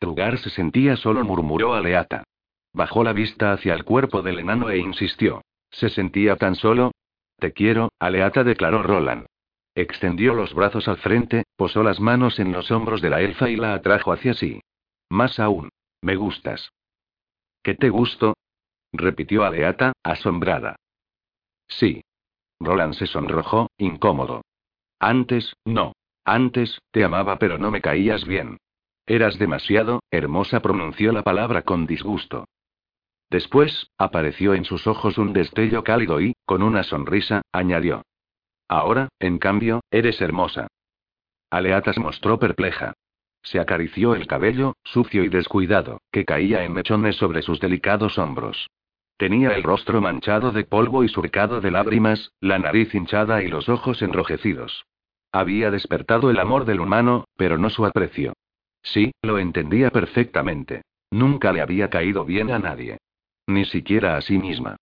Drugar se sentía solo, murmuró Aleata. Bajó la vista hacia el cuerpo del enano e insistió. ¿Se sentía tan solo? Te quiero, Aleata declaró Roland. Extendió los brazos al frente, posó las manos en los hombros de la elfa y la atrajo hacia sí. Más aún. Me gustas. ¿Qué te gusto? repitió Aleata, asombrada. Sí. Roland se sonrojó, incómodo. Antes, no. Antes, te amaba pero no me caías bien. Eras demasiado, hermosa pronunció la palabra con disgusto. Después, apareció en sus ojos un destello cálido y, con una sonrisa, añadió. Ahora, en cambio, eres hermosa. Aleata se mostró perpleja. Se acarició el cabello, sucio y descuidado, que caía en mechones sobre sus delicados hombros. Tenía el rostro manchado de polvo y surcado de lágrimas, la nariz hinchada y los ojos enrojecidos. Había despertado el amor del humano, pero no su aprecio. Sí, lo entendía perfectamente. Nunca le había caído bien a nadie. Ni siquiera a sí misma.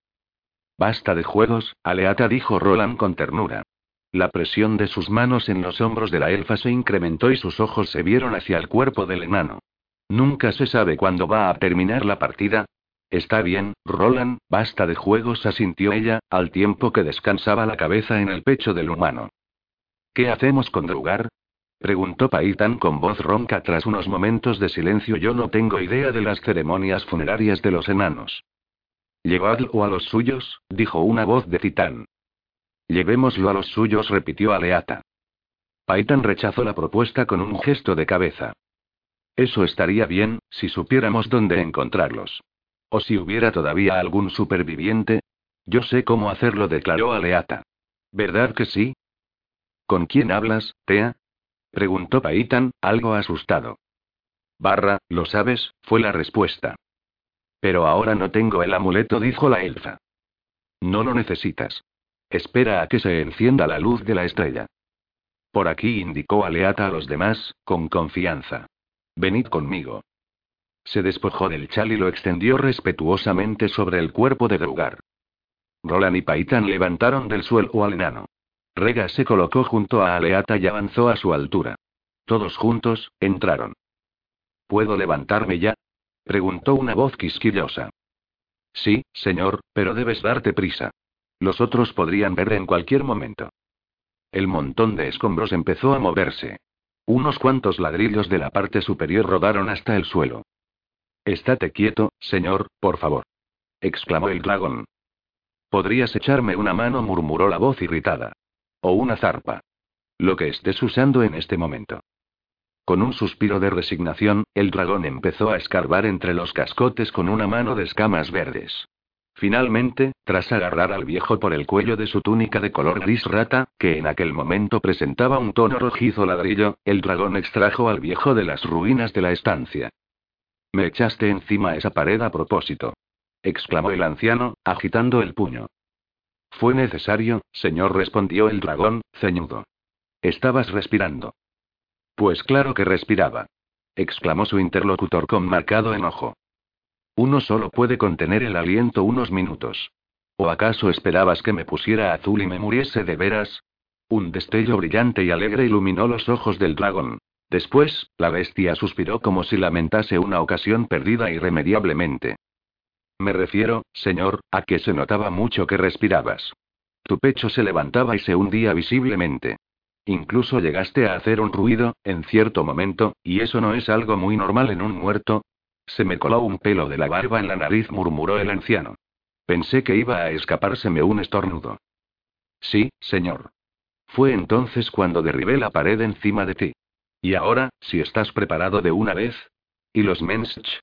Basta de juegos, Aleata dijo Roland con ternura. La presión de sus manos en los hombros de la elfa se incrementó y sus ojos se vieron hacia el cuerpo del enano. Nunca se sabe cuándo va a terminar la partida. Está bien, Roland, basta de juegos, asintió ella, al tiempo que descansaba la cabeza en el pecho del humano. ¿Qué hacemos con Drugar? preguntó Paitan con voz ronca tras unos momentos de silencio. Yo no tengo idea de las ceremonias funerarias de los enanos. Llevadlo a los suyos, dijo una voz de titán. Llevémoslo a los suyos, repitió Aleata. Paitan rechazó la propuesta con un gesto de cabeza. Eso estaría bien, si supiéramos dónde encontrarlos. O si hubiera todavía algún superviviente. Yo sé cómo hacerlo, declaró Aleata. ¿Verdad que sí? ¿Con quién hablas, Tea? preguntó Paitan, algo asustado. Barra, lo sabes, fue la respuesta. Pero ahora no tengo el amuleto, dijo la elfa. No lo necesitas. Espera a que se encienda la luz de la estrella. Por aquí indicó Aleata a los demás, con confianza. Venid conmigo. Se despojó del chal y lo extendió respetuosamente sobre el cuerpo de Drugar. Roland y Paitan levantaron del suelo al enano. Rega se colocó junto a Aleata y avanzó a su altura. Todos juntos, entraron. ¿Puedo levantarme ya? preguntó una voz quisquillosa. Sí, señor, pero debes darte prisa. Los otros podrían ver en cualquier momento. El montón de escombros empezó a moverse. Unos cuantos ladrillos de la parte superior rodaron hasta el suelo. Estate quieto, señor, por favor. exclamó el dragón. Podrías echarme una mano, murmuró la voz irritada. O una zarpa. Lo que estés usando en este momento. Con un suspiro de resignación, el dragón empezó a escarbar entre los cascotes con una mano de escamas verdes. Finalmente, tras agarrar al viejo por el cuello de su túnica de color gris rata, que en aquel momento presentaba un tono rojizo ladrillo, el dragón extrajo al viejo de las ruinas de la estancia. Me echaste encima esa pared a propósito. exclamó el anciano, agitando el puño. Fue necesario, señor, respondió el dragón, ceñudo. Estabas respirando. Pues claro que respiraba. exclamó su interlocutor con marcado enojo. Uno solo puede contener el aliento unos minutos. ¿O acaso esperabas que me pusiera azul y me muriese de veras? Un destello brillante y alegre iluminó los ojos del dragón. Después, la bestia suspiró como si lamentase una ocasión perdida irremediablemente. Me refiero, señor, a que se notaba mucho que respirabas. Tu pecho se levantaba y se hundía visiblemente. Incluso llegaste a hacer un ruido, en cierto momento, y eso no es algo muy normal en un muerto, se me coló un pelo de la barba en la nariz, murmuró el anciano. Pensé que iba a escapárseme un estornudo. Sí, señor. Fue entonces cuando derribé la pared encima de ti. Y ahora, si estás preparado de una vez. ¿Y los mensch?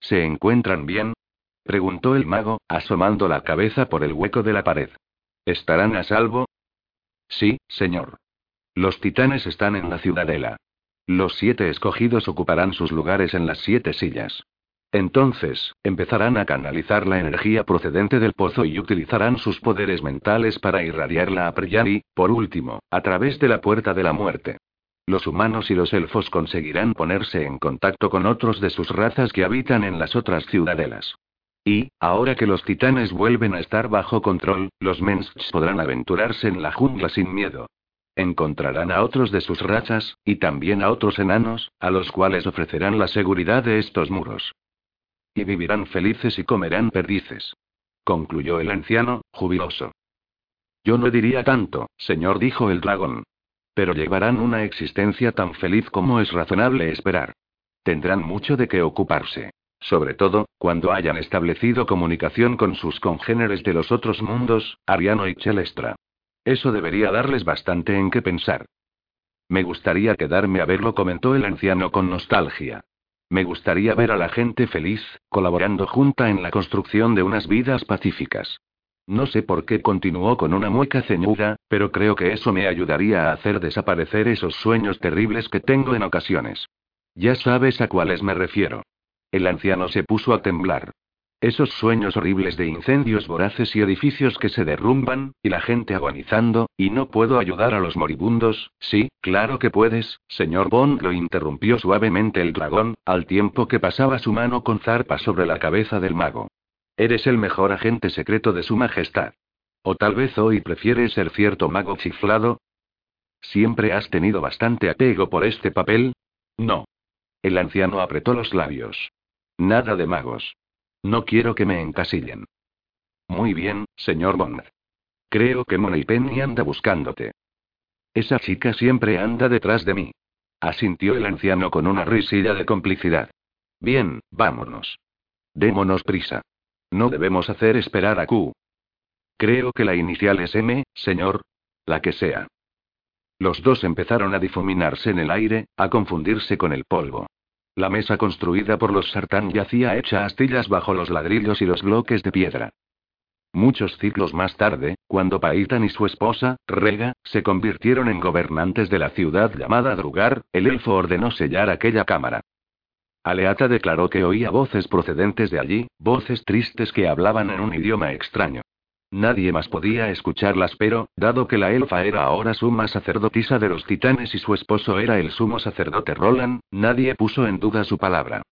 ¿Se encuentran bien? preguntó el mago, asomando la cabeza por el hueco de la pared. ¿Estarán a salvo? Sí, señor. Los titanes están en la ciudadela. Los siete escogidos ocuparán sus lugares en las siete sillas. Entonces, empezarán a canalizar la energía procedente del pozo y utilizarán sus poderes mentales para irradiarla a Priyani, por último, a través de la puerta de la muerte. Los humanos y los elfos conseguirán ponerse en contacto con otros de sus razas que habitan en las otras ciudadelas. Y, ahora que los titanes vuelven a estar bajo control, los Mensch podrán aventurarse en la jungla sin miedo. Encontrarán a otros de sus razas, y también a otros enanos, a los cuales ofrecerán la seguridad de estos muros. Y vivirán felices y comerán perdices. Concluyó el anciano, jubiloso. Yo no diría tanto, señor, dijo el dragón. Pero llevarán una existencia tan feliz como es razonable esperar. Tendrán mucho de qué ocuparse. Sobre todo, cuando hayan establecido comunicación con sus congéneres de los otros mundos, Ariano y Celestra. Eso debería darles bastante en qué pensar. Me gustaría quedarme a verlo, comentó el anciano con nostalgia. Me gustaría ver a la gente feliz, colaborando junta en la construcción de unas vidas pacíficas. No sé por qué continuó con una mueca ceñuda, pero creo que eso me ayudaría a hacer desaparecer esos sueños terribles que tengo en ocasiones. Ya sabes a cuáles me refiero. El anciano se puso a temblar. Esos sueños horribles de incendios voraces y edificios que se derrumban, y la gente agonizando, y no puedo ayudar a los moribundos, sí, claro que puedes, señor Bond lo interrumpió suavemente el dragón, al tiempo que pasaba su mano con zarpa sobre la cabeza del mago. Eres el mejor agente secreto de su majestad. O tal vez hoy prefieres ser cierto mago chiflado. ¿Siempre has tenido bastante apego por este papel? No. El anciano apretó los labios. Nada de magos. No quiero que me encasillen. Muy bien, señor Bond. Creo que Penny anda buscándote. Esa chica siempre anda detrás de mí. Asintió el anciano con una risilla de complicidad. Bien, vámonos. Démonos prisa. No debemos hacer esperar a Q. Creo que la inicial es M, señor. La que sea. Los dos empezaron a difuminarse en el aire, a confundirse con el polvo. La mesa construida por los sartán yacía hecha astillas bajo los ladrillos y los bloques de piedra. Muchos ciclos más tarde, cuando Paitan y su esposa, Rega, se convirtieron en gobernantes de la ciudad llamada Drugar, el elfo ordenó sellar aquella cámara. Aleata declaró que oía voces procedentes de allí, voces tristes que hablaban en un idioma extraño. Nadie más podía escucharlas, pero, dado que la elfa era ahora suma sacerdotisa de los titanes y su esposo era el sumo sacerdote Roland, nadie puso en duda su palabra.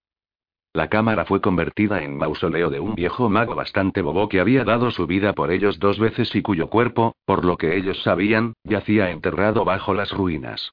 La cámara fue convertida en mausoleo de un viejo mago bastante bobo que había dado su vida por ellos dos veces y cuyo cuerpo, por lo que ellos sabían, yacía enterrado bajo las ruinas.